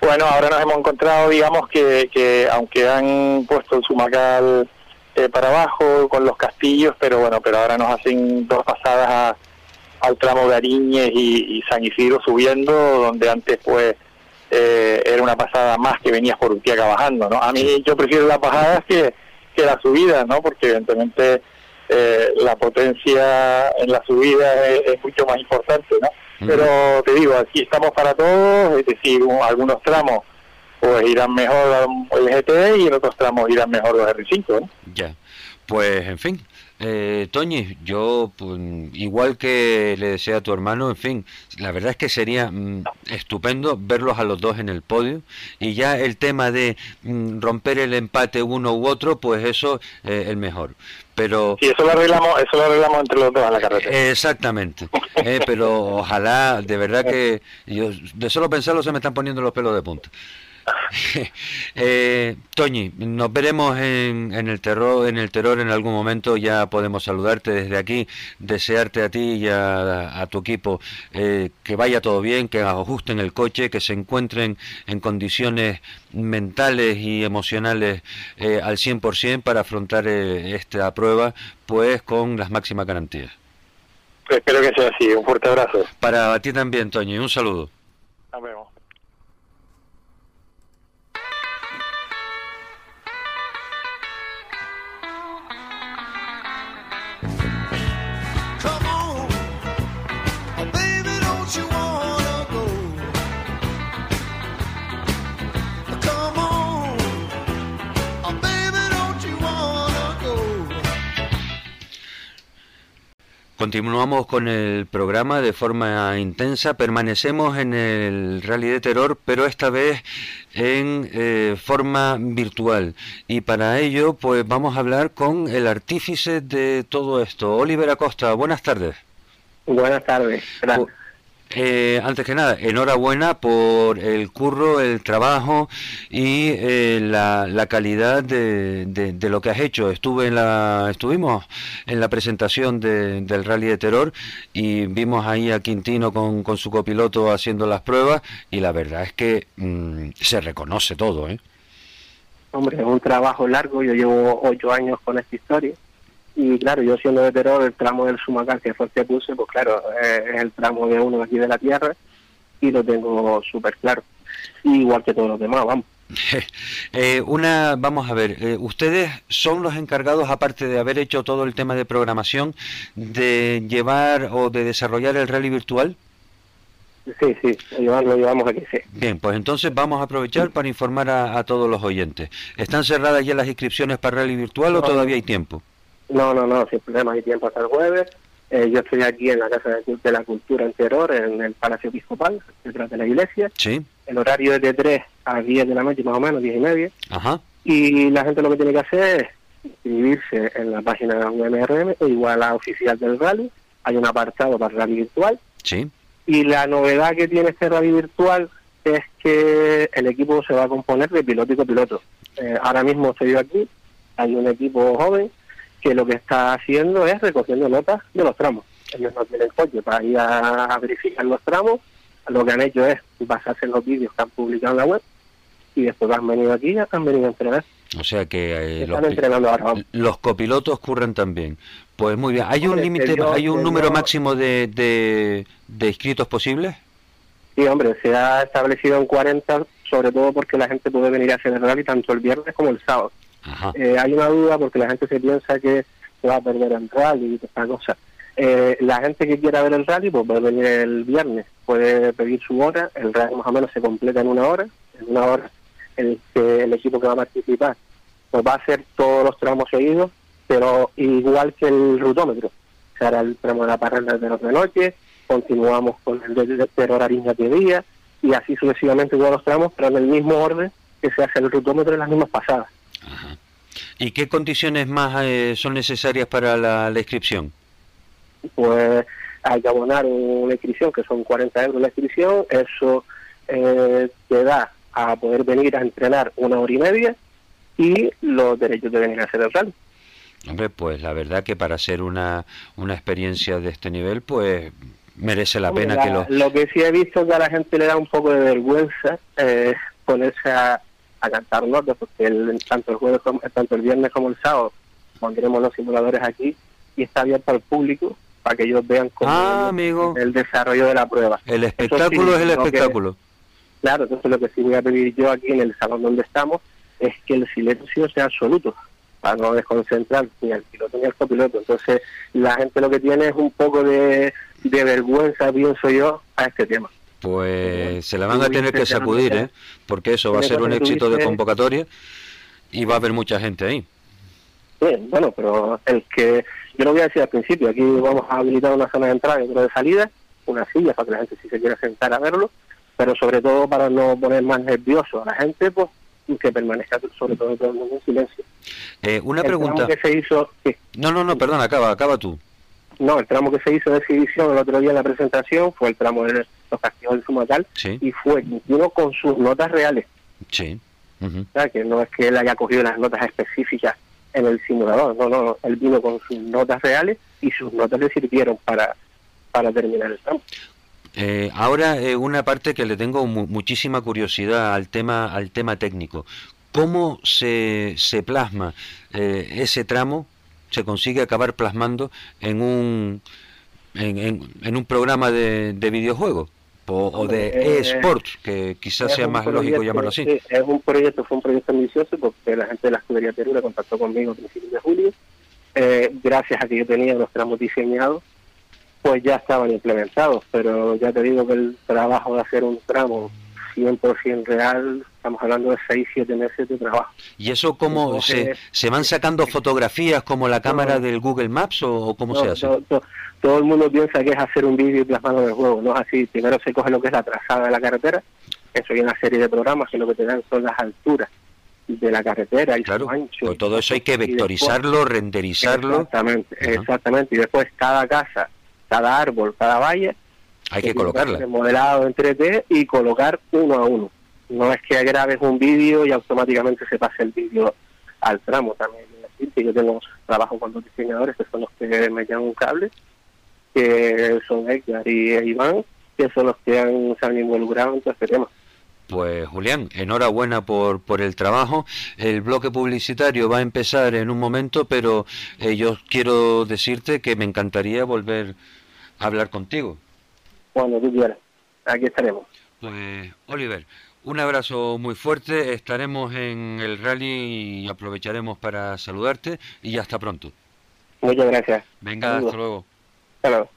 Bueno, ahora nos hemos encontrado, digamos, que, que aunque han puesto el sumacal eh, para abajo con los castillos, pero bueno, pero ahora nos hacen dos pasadas al tramo de Ariñez y, San Isidro subiendo, donde antes pues eh, era una pasada más que venías por Utiaca bajando, ¿no? A mí yo prefiero las bajadas que, que la subida, ¿no? Porque evidentemente eh, la potencia en la subida es, mucho más importante, ¿no? Pero te digo, aquí estamos para todos, es decir, algunos tramos pues irán mejor el GT y en otros tramos irán mejor los R5, ¿no? Ya, pues en fin, eh, Toñi, yo pues, igual que le deseo a tu hermano, en fin, la verdad es que sería mm, estupendo verlos a los dos en el podio y ya el tema de mm, romper el empate uno u otro, pues eso es eh, el mejor. Pero sí, eso lo arreglamos, eso lo arreglamos entre los dos a la carretera. Exactamente. Eh, pero ojalá, de verdad que yo de solo pensarlo se me están poniendo los pelos de punta. *laughs* eh, Toñi, nos veremos en, el terror, en el terror en algún momento. Ya podemos saludarte desde aquí, desearte a ti y a, tu equipo eh, que vaya todo bien, que ajusten el coche, que se encuentren en condiciones mentales y emocionales eh, al 100% para afrontar eh, esta prueba, pues con las máximas garantías. Espero que sea así. Un fuerte abrazo. Para ti también, Toñi. Un saludo. Nos vemos. Continuamos con el programa de forma intensa, permanecemos en el Rally de Terror, pero esta vez en eh, forma virtual. Y para ello, pues vamos a hablar con el artífice de todo esto, Oliver Acosta. Buenas tardes. Buenas tardes. Gracias. Eh, antes que nada, enhorabuena por el curro, el trabajo y eh, la, calidad de, de, lo que has hecho. Estuve en la, estuvimos en la presentación del Rally de Terror y vimos ahí a Quintino con, con su copiloto haciendo las pruebas y la verdad es que mm, se reconoce todo. ¿eh? Hombre, es un trabajo largo, yo llevo ocho años con esta historia y claro, yo siendo de Terror, el tramo del Sumacar que fue el que puse, pues claro, es el tramo de uno aquí de la tierra y lo tengo súper claro. Igual que todos los demás, vamos. *laughs* Eh, una, vamos a ver, eh, ustedes son los encargados, aparte de haber hecho todo el tema de programación, de llevar o de desarrollar el rally virtual. Sí, sí, lo llevamos aquí, sí. Bien, pues entonces vamos a aprovechar para informar a, todos los oyentes. ¿Están cerradas ya las inscripciones para rally virtual o todavía hay tiempo? No, no, no, sin problema, hay tiempo hasta el jueves. Eh, yo estoy aquí en la Casa de, la Cultura en Terror, en el Palacio Episcopal, detrás de la iglesia. Sí. El horario es de 3 a 10 de la noche, más o menos, 10 y media. Ajá. Y la gente lo que tiene que hacer es inscribirse en la página de UMRM o igual a la oficial del rally. Hay un apartado para rally virtual. Sí. Y la novedad que tiene este rally virtual es que el equipo se va a componer de piloto y copiloto. Eh, ahora mismo estoy yo aquí, hay un equipo joven que lo que está haciendo es recogiendo notas de los tramos. Ellos no tienen coche para ir a, verificar los tramos, lo que han hecho es basarse en los vídeos que han publicado en la web y después han venido aquí y han venido a entrenar. O sea que eh, los, copilotos curran también. Pues muy bien. ¿Hay un límite, hay un número máximo de, de, inscritos posibles? Sí, hombre, se ha establecido en 40, sobre todo porque la gente puede venir a hacer el rally tanto el viernes como el sábado. Eh, hay una duda porque la gente se piensa que se va a perder el rally y esta cosa. Eh, la gente que quiera ver el rally pues puede venir el viernes, puede pedir su hora, el rally más o menos se completa en una hora, en una hora el, el equipo que va a participar pues va a hacer todos los tramos seguidos, pero igual que el rutómetro. Se hará el tramo de la parrilla de de noche, continuamos con el de, de de día y así sucesivamente todos los tramos, pero en el mismo orden que se hace el rutómetro en las mismas pasadas. ¿Y qué condiciones más eh, son necesarias para la, inscripción? Pues hay que abonar una inscripción que son 40 euros la inscripción, eso eh, te da a poder venir a entrenar una hora y media y los derechos de venir a hacer el rally. Hombre, pues la verdad que para hacer una, una experiencia de este nivel, pues merece la pena que lo... Lo que sí he visto es que a la gente le da un poco de vergüenza eh, ponerse a, a cantar notas, porque el, tanto el jueves como, tanto el viernes como el sábado pondremos los simuladores aquí y está abierto al público para que ellos vean cómo ah, el, amigo. el desarrollo de la prueba. El espectáculo es el espectáculo. claro, entonces lo que sí voy a pedir yo aquí en el salón donde estamos es que el silencio sea absoluto para no desconcentrar ni al piloto ni al copiloto. Entonces la gente lo que tiene es un poco de, de vergüenza, pienso yo, a este tema. Pues se la van a tener que sacudir, ¿eh? porque eso va a ser un éxito de convocatoria y va a haber mucha gente ahí. Bien, bueno, pero el que, yo lo voy a decir al principio, aquí vamos a habilitar una zona de entrada y otra de salida, una silla para que la gente si se quiera sentar a verlo, pero sobre todo para no poner más nervioso a la gente, pues que permanezca sobre todo todo el mundo en silencio. Eh, una pregunta. Que se hizo, No, no, no, perdón, acaba, acaba tú. No, el tramo que se hizo de exhibición el otro día en la presentación fue el tramo de los castigos del Sumatal y fue uno con sus notas reales. Sí. o sea, que no es que él haya cogido las notas específicas en el simulador, no, no, él vino con sus notas reales y sus notas le sirvieron para, para terminar el tramo. Eh, ahora eh, una parte que le tengo muchísima curiosidad al tema al tema técnico. ¿Cómo se, se plasma eh, ese tramo? Se consigue acabar plasmando en un en, en, un programa de, de videojuegos o, de eSports, que quizás sea más lógico llamarlo así. es un proyecto, fue un proyecto ambicioso porque la gente de la escudería Perú le contactó conmigo a principios de julio. Eh, gracias a que yo tenía los tramos diseñados, pues ya estaban implementados, pero ya te digo que el trabajo de hacer un tramo 100% real, estamos hablando de 6, 7 meses de trabajo. ¿Y eso cómo se, se van sacando fotografías como la cámara del Google Maps o, cómo se hace? todo el mundo piensa que es hacer un vídeo y plasmarlo en el juego, no es así. Primero se coge lo que es la trazada de la carretera, eso hay una serie de programas que lo que te dan son las alturas de la carretera y claro, su ancho. Pues todo eso hay que vectorizarlo, renderizarlo. Exactamente, exactamente. Y después cada casa, cada árbol, cada valle. Hay que colocarla. Modelado en 3D y colocar uno a uno. No es que grabes un vídeo y automáticamente se pase el vídeo al tramo también. Yo tengo trabajo con los diseñadores que son los que me llevan un cable que son Edgar y Iván, que son los que han, se han involucrado en todo este tema. Pues Julián, enhorabuena por, por el trabajo. El bloque publicitario va a empezar en un momento, pero eh, yo quiero decirte que me encantaría volver a hablar contigo. Cuando tú quieras, aquí estaremos. Pues Oliver, un abrazo muy fuerte, estaremos en el rally y aprovecharemos para saludarte y hasta pronto. Muchas gracias. Venga, hasta luego. Hello.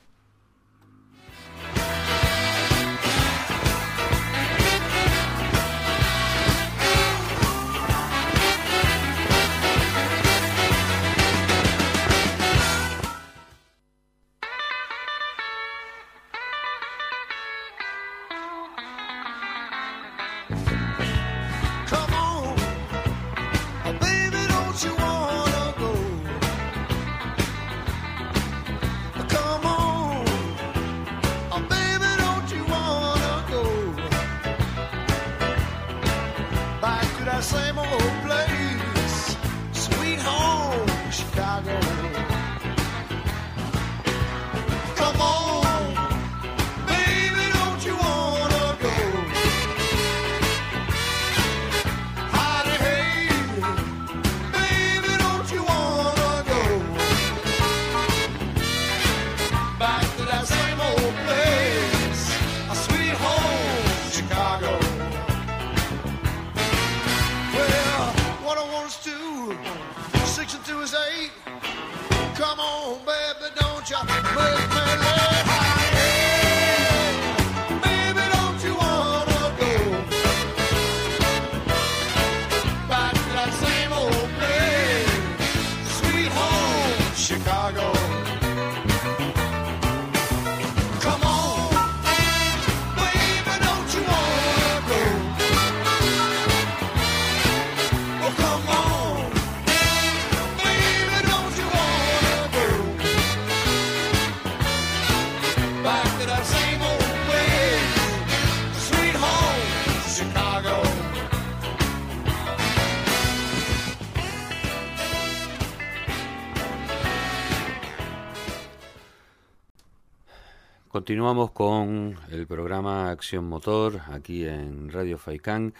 Continuamos con el programa Acción Motor aquí en Radio Faicán.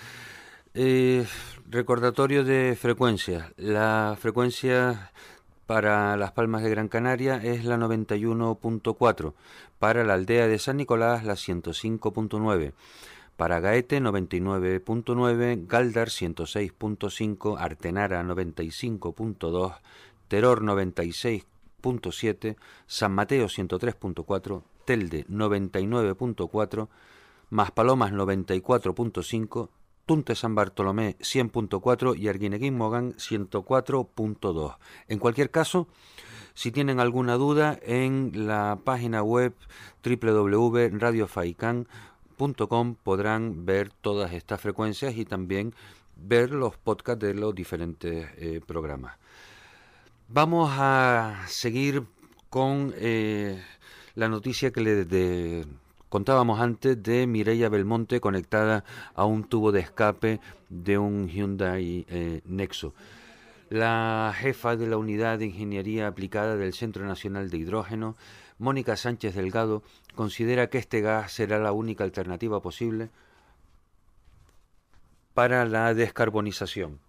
Eh, recordatorio de frecuencias. La frecuencia para Las Palmas de Gran Canaria es la 91.4. Para la aldea de San Nicolás la 105.9. Para Gaete 99.9, Galdar 106.5, Artenara 95.2, Teror 96.7, San Mateo 103.4, Telde 99.4, Maspalomas 94.5, Tunte San Bartolomé 100.4 y Arguineguín Mogán 104.2. En cualquier caso, si tienen alguna duda, en la página web www.radiofaican.com podrán ver todas estas frecuencias y también ver los podcasts de los diferentes eh, programas. Vamos a seguir con eh, la noticia que le contábamos antes de Mireia Belmonte conectada a un tubo de escape de un Hyundai eh, Nexo. La jefa de la Unidad de Ingeniería Aplicada del Centro Nacional de Hidrógeno, Mónica Sánchez Delgado, considera que este gas será la única alternativa posible para la descarbonización.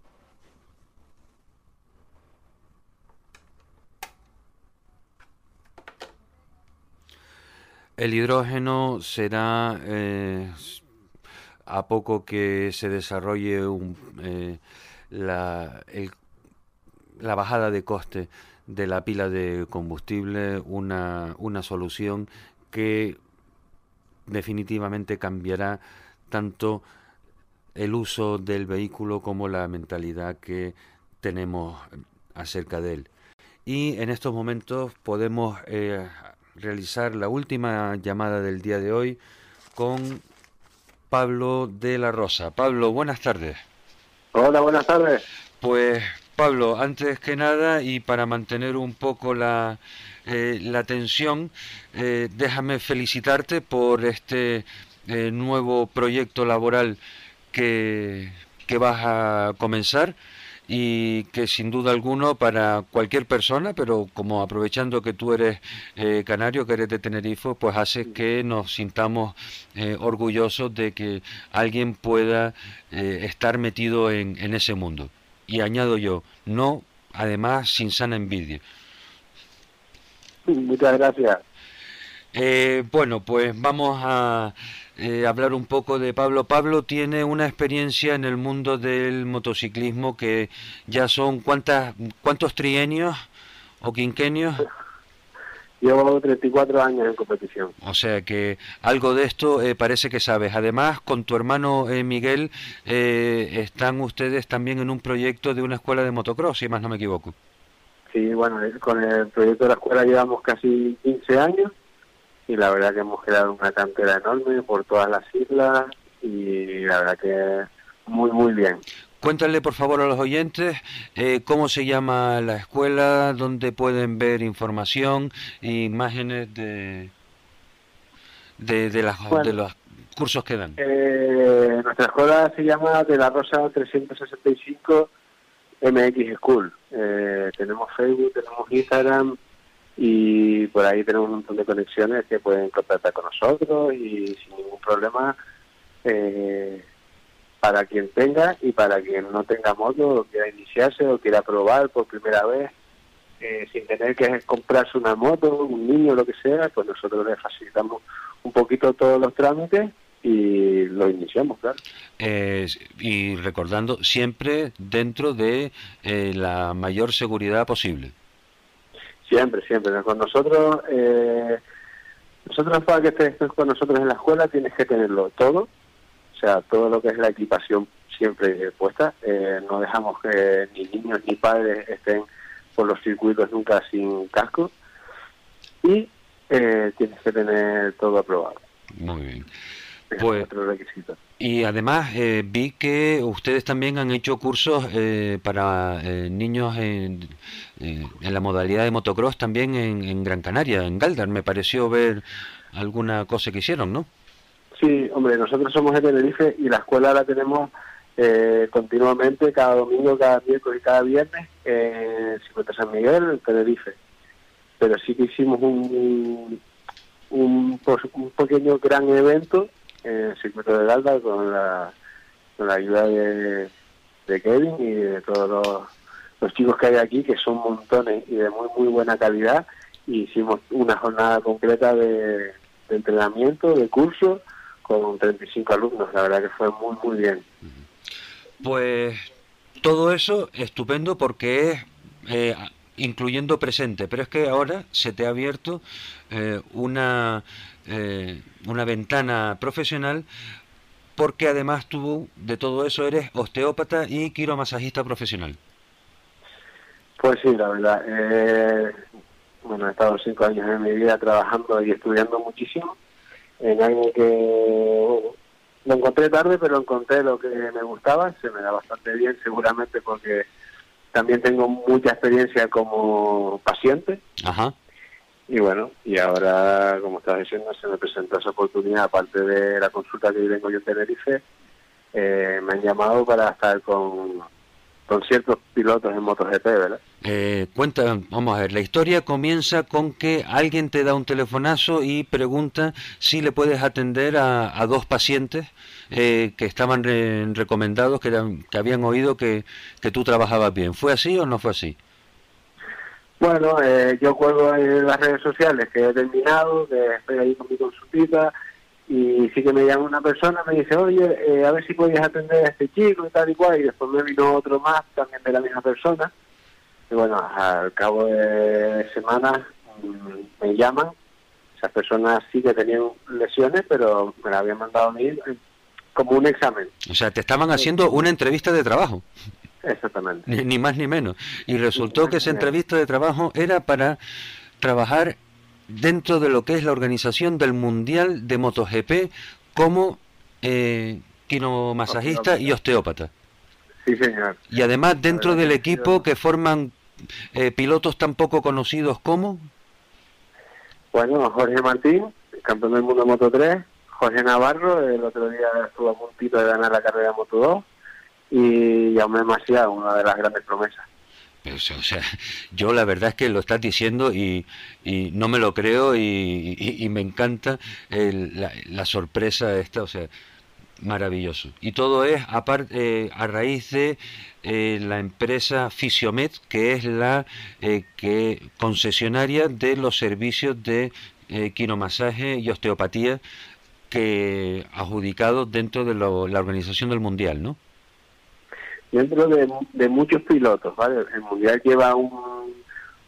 El hidrógeno será, eh, a poco que se desarrolle eh, la, la, bajada de coste de la pila de combustible, una, una solución que definitivamente cambiará tanto el uso del vehículo como la mentalidad que tenemos acerca de él. Y en estos momentos podemos eh, realizar la última llamada del día de hoy con Pablo de la Rosa. Pablo, buenas tardes. Hola, buenas tardes. Pues Pablo, antes que nada y para mantener un poco la, eh, la tensión, eh, déjame felicitarte por este eh, nuevo proyecto laboral que, que vas a comenzar y que sin duda alguno para cualquier persona, pero como aprovechando que tú eres eh, canario, que eres de Tenerife, pues hace que nos sintamos eh, orgullosos de que alguien pueda eh, estar metido en, en ese mundo. Y añado yo, no, además sin sana envidia. Muchas gracias. bueno, pues vamos a eh, hablar un poco de Pablo. Pablo tiene una experiencia en el mundo del motociclismo que ya son cuántas, cuántos trienios o quinquenios. Llevo 34 años en competición. O sea que algo de esto eh, parece que sabes. Además, con tu hermano eh, Miguel están ustedes también en un proyecto de una escuela de motocross, si más no me equivoco. Sí, bueno, con el proyecto de la escuela llevamos casi 15 años y la verdad que hemos creado una cantera enorme por todas las islas y la verdad que muy, muy bien. Cuéntale por favor a los oyentes eh, cómo se llama la escuela, dónde pueden ver información e imágenes de, de, de, las, de los cursos que dan. Eh, nuestra escuela se llama De la Rosa 365 MX School. Eh, tenemos Facebook, tenemos Instagram, y por ahí tenemos un montón de conexiones que pueden contactar con nosotros y sin ningún problema eh, para quien tenga y para quien no tenga moto o quiera iniciarse o quiera probar por primera vez eh, sin tener que comprarse una moto, un niño, lo que sea, pues nosotros le facilitamos un poquito todos los trámites y lo iniciamos, claro. y recordando siempre dentro de eh, la mayor seguridad posible. Siempre, siempre. Con nosotros, eh, nosotros para que estés con nosotros en la escuela tienes que tenerlo todo, o sea, todo lo que es la equipación siempre puesta. Eh, no dejamos que ni niños ni padres estén por los circuitos nunca sin casco y eh, tienes que tener todo aprobado. Muy bien. Pues, y además eh, vi que ustedes también han hecho cursos eh, para eh, niños en, en, la modalidad de motocross también en, Gran Canaria, en Galdar. Me pareció ver alguna cosa que hicieron, ¿no? Sí, hombre, nosotros somos de Tenerife y la escuela la tenemos continuamente, cada domingo, cada miércoles y cada viernes en San Miguel, en Tenerife. Pero sí que hicimos un, un, un pequeño gran evento en el circuito de Galda con la, con la ayuda de, de Kevin y de todos los, chicos que hay aquí, que son montones y de muy, muy buena calidad. Y hicimos una jornada completa de, de entrenamiento, de curso, con 35 alumnos. La verdad que fue muy, muy bien. Pues todo eso estupendo porque es eh, incluyendo presente, pero es que ahora se te ha abierto eh, una, eh, una ventana profesional porque además tú de todo eso eres osteópata y quiromasajista profesional. Pues sí, la verdad. Eh, bueno, he estado cinco años en mi vida trabajando y estudiando muchísimo en algo que lo encontré tarde, pero encontré lo que me gustaba, se me da bastante bien seguramente porque también tengo mucha experiencia como paciente. Ajá. Y bueno, y ahora, como estás diciendo, se me presenta esa oportunidad, aparte de la consulta que vengo yo en Tenerife, eh, me han llamado para estar con, con ciertos pilotos en MotoGP, ¿verdad? Eh, cuenta, vamos a ver, la historia comienza con que alguien te da un telefonazo y pregunta si le puedes atender a, a dos pacientes eh, que estaban recomendados, que, que habían oído que, que tú trabajabas bien. ¿Fue así o no fue así? Bueno, eh, yo cuelgo en las redes sociales que he terminado, que estoy ahí con mi consultita y sí que me llama una persona, me dice, oye, eh, a ver si podías atender a este chico y tal y cual, y después me vino otro más también de la misma persona. Y bueno, al cabo de semanas mm, me llaman, esas personas sí que tenían lesiones, pero me la habían mandado a mí eh, como un examen. O sea, te estaban haciendo una entrevista de trabajo. Exactamente. Ni, más ni menos. Y resultó que esa entrevista de trabajo era para trabajar dentro de lo que es la organización del Mundial de MotoGP como eh, quinomasajista y osteópata. Sí, señor. Y además dentro del equipo que forman eh, pilotos tan poco conocidos como... Bueno, Jorge Martín, campeón del mundo de Moto 3, Jorge Navarro, el otro día estuvo a puntito de ganar la carrera de Moto 2, y Jaume Maciá, una de las grandes promesas. O sea, yo la verdad es que lo estás diciendo y, no me lo creo y, me encanta la, sorpresa esta, o sea, maravilloso. Y todo es aparte, eh, a raíz de eh, la empresa Fisiomet, que es la eh, que concesionaria de los servicios de quinomasaje y osteopatía que adjudicados dentro de la organización del Mundial, ¿no? Dentro de, muchos pilotos, ¿vale? El Mundial lleva un,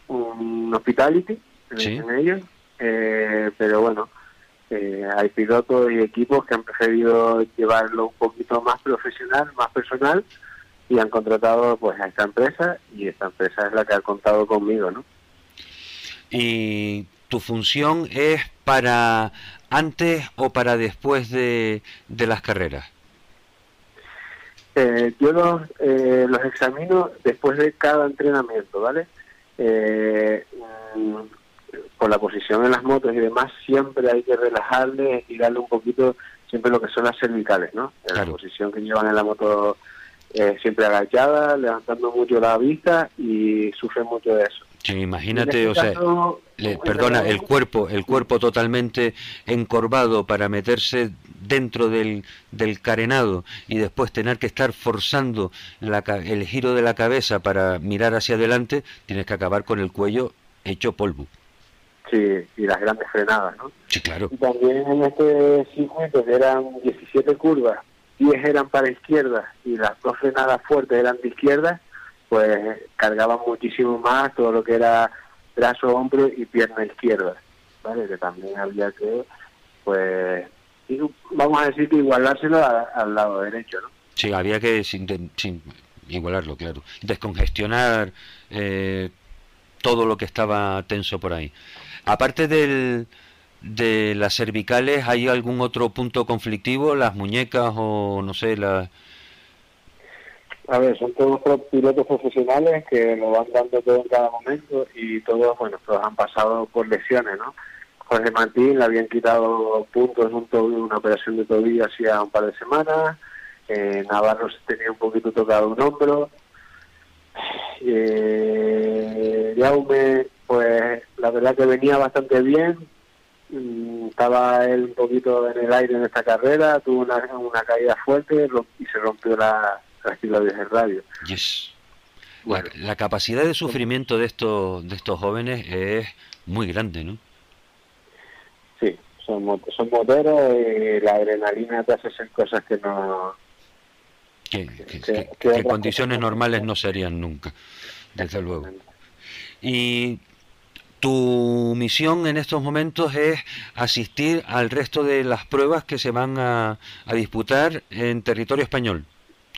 un hospitality en ellos, eh, pero bueno, eh, hay pilotos y equipos que han preferido llevarlo un poquito más profesional, más personal, y han contratado pues a esta empresa, y esta empresa es la que ha contado conmigo, ¿no? Y tu función es para antes o para después de, de las carreras. Eh, yo los, eh, los examino después de cada entrenamiento, ¿vale? Eh, con la posición en las motos y demás, siempre hay que relajarle darle un poquito, siempre lo que son las cervicales, ¿no? La posición que llevan en la moto siempre agachada, levantando mucho la vista y sufren mucho de eso. Sí, imagínate, o sea, perdona, el cuerpo, el cuerpo totalmente encorvado para meterse dentro del, del carenado y después tener que estar forzando la, el giro de la cabeza para mirar hacia adelante, tienes que acabar con el cuello hecho polvo. Sí, y las grandes frenadas, ¿no? Sí, claro. Y también en este circuito que eran 17 curvas, 10 eran para izquierda y las dos frenadas fuertes eran de izquierda, pues cargaban muchísimo más todo lo que era brazo, hombro y pierna izquierda, ¿vale? Que también había que, pues, vamos a decir que igualárselo al lado derecho, ¿no? Sí, había que sin, igualarlo, claro. Descongestionar eh, todo lo que estaba tenso por ahí. Aparte del, de las cervicales, ¿hay algún otro punto conflictivo? ¿Las muñecas o no sé, las a ver, son todos pilotos profesionales que lo van dando todo en cada momento y todos, bueno, todos han pasado por lesiones, ¿no? Jorge Martín le habían quitado puntos un tobillo, una operación de tobillo hacía un par de semanas, eh, Navarro se tenía un poquito tocado un hombro, eh, Jaume, pues la verdad que venía bastante bien, mm, estaba él un poquito en el aire en esta carrera, tuvo una, una caída fuerte y se rompió la, la del radio. Yes. la, capacidad de sufrimiento de estos, de estos jóvenes es muy grande, ¿no? Son, son moteros y la adrenalina te hace hacer cosas que no... Que, en condiciones normales no serían nunca, desde luego. Y tu misión en estos momentos es asistir al resto de las pruebas que se van a, a disputar en territorio español,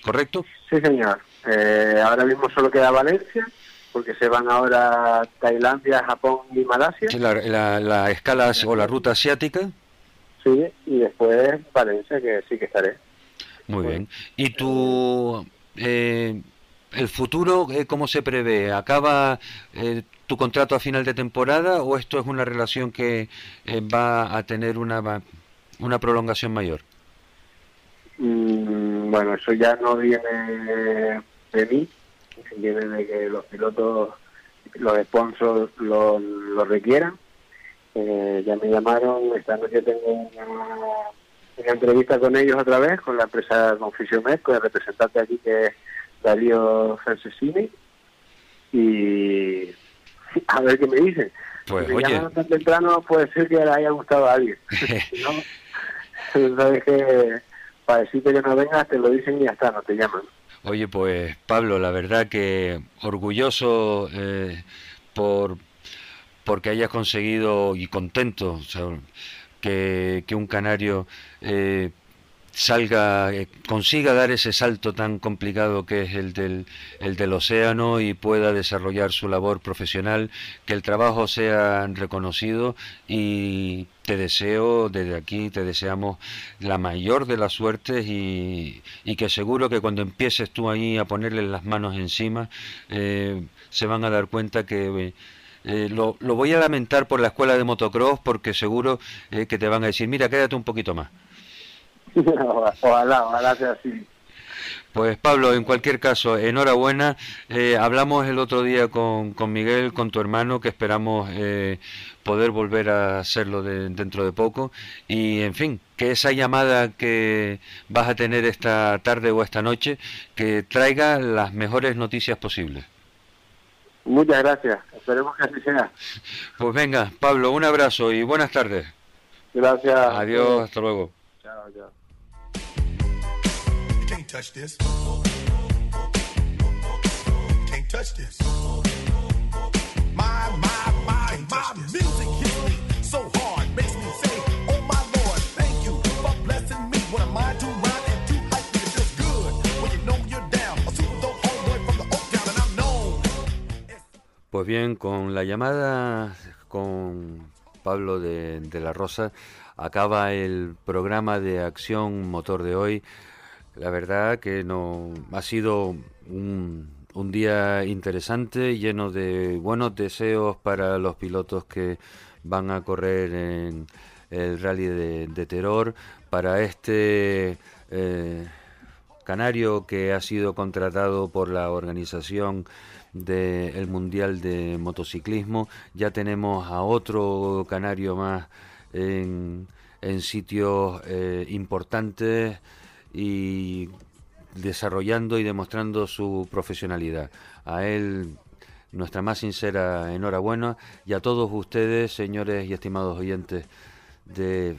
¿correcto? Sí, señor. Eh, ahora mismo solo queda Valencia porque se van ahora Tailandia, Japón y Malasia. La, la, escala o la ruta asiática. Sí, y después Valencia, que sí que estaré. Muy bien. ¿Y tu, eh, el futuro, eh, cómo se prevé? ¿Acaba eh, tu contrato a final de temporada o esto es una relación que va a tener una, una prolongación mayor? Mm, bueno, eso ya no viene de mí, viene de que los pilotos, los sponsors lo, lo requieran. Eh, ya me llamaron, esta noche tengo una, una, entrevista con ellos otra vez, con la empresa Confisiomet, con el representante aquí que es Darío Francesini, y a ver qué me dicen. Pues, si oye. tan temprano puede ser que le haya gustado a alguien. *laughs* no, *laughs* sabes que para decirte que no vengas te lo dicen y ya está, no te llaman. Oye, pues Pablo, la verdad que orgulloso eh, por porque hayas conseguido y contento que, que, un canario eh, salga, eh, consiga dar ese salto tan complicado que es el del, el del océano y pueda desarrollar su labor profesional, que el trabajo sea reconocido y te deseo desde aquí, te deseamos la mayor de las suertes y, y que seguro que cuando empieces tú ahí a ponerle las manos encima, eh, se van a dar cuenta que... Eh, lo, lo, voy a lamentar por la escuela de motocross porque seguro que te van a decir, mira, quédate un poquito más. *laughs* ojalá, ojalá sea así. Pues Pablo, en cualquier caso, enhorabuena. Eh, hablamos el otro día con, con, Miguel, con tu hermano, que esperamos eh, poder volver a hacerlo dentro de poco. Y en fin, que esa llamada que vas a tener esta tarde o esta noche, que traiga las mejores noticias posibles. Muchas gracias, esperemos que así sea. Pues venga, Pablo, un abrazo y buenas tardes. Gracias. Adiós, hasta luego. Chao, chao. Touch this. Can't touch this. My, my, my, my music hits me so hard, makes me say, Oh my Lord, thank you for blessing me. What am I to rhyme and to hype me? It feels good when you know you're down. A super dope homeboy from the Oak Town and I'm known. Pues bien, con la llamada con Pablo de, de la Rosa acaba el programa de acción motor de hoy. La verdad que no ha sido un, día interesante, lleno de buenos deseos para los pilotos que van a correr en el rally de, Terror, para este eh, canario que ha sido contratado por la organización del Mundial de Motociclismo. Ya tenemos a otro canario más en, en sitios eh, importantes y desarrollando y demostrando su profesionalidad. A él nuestra más sincera enhorabuena y a todos ustedes, señores y estimados oyentes de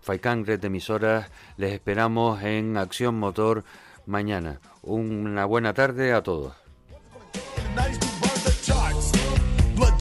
Faikan Red de Emisoras, les esperamos en Acción Motor mañana. Una buena tarde a todos.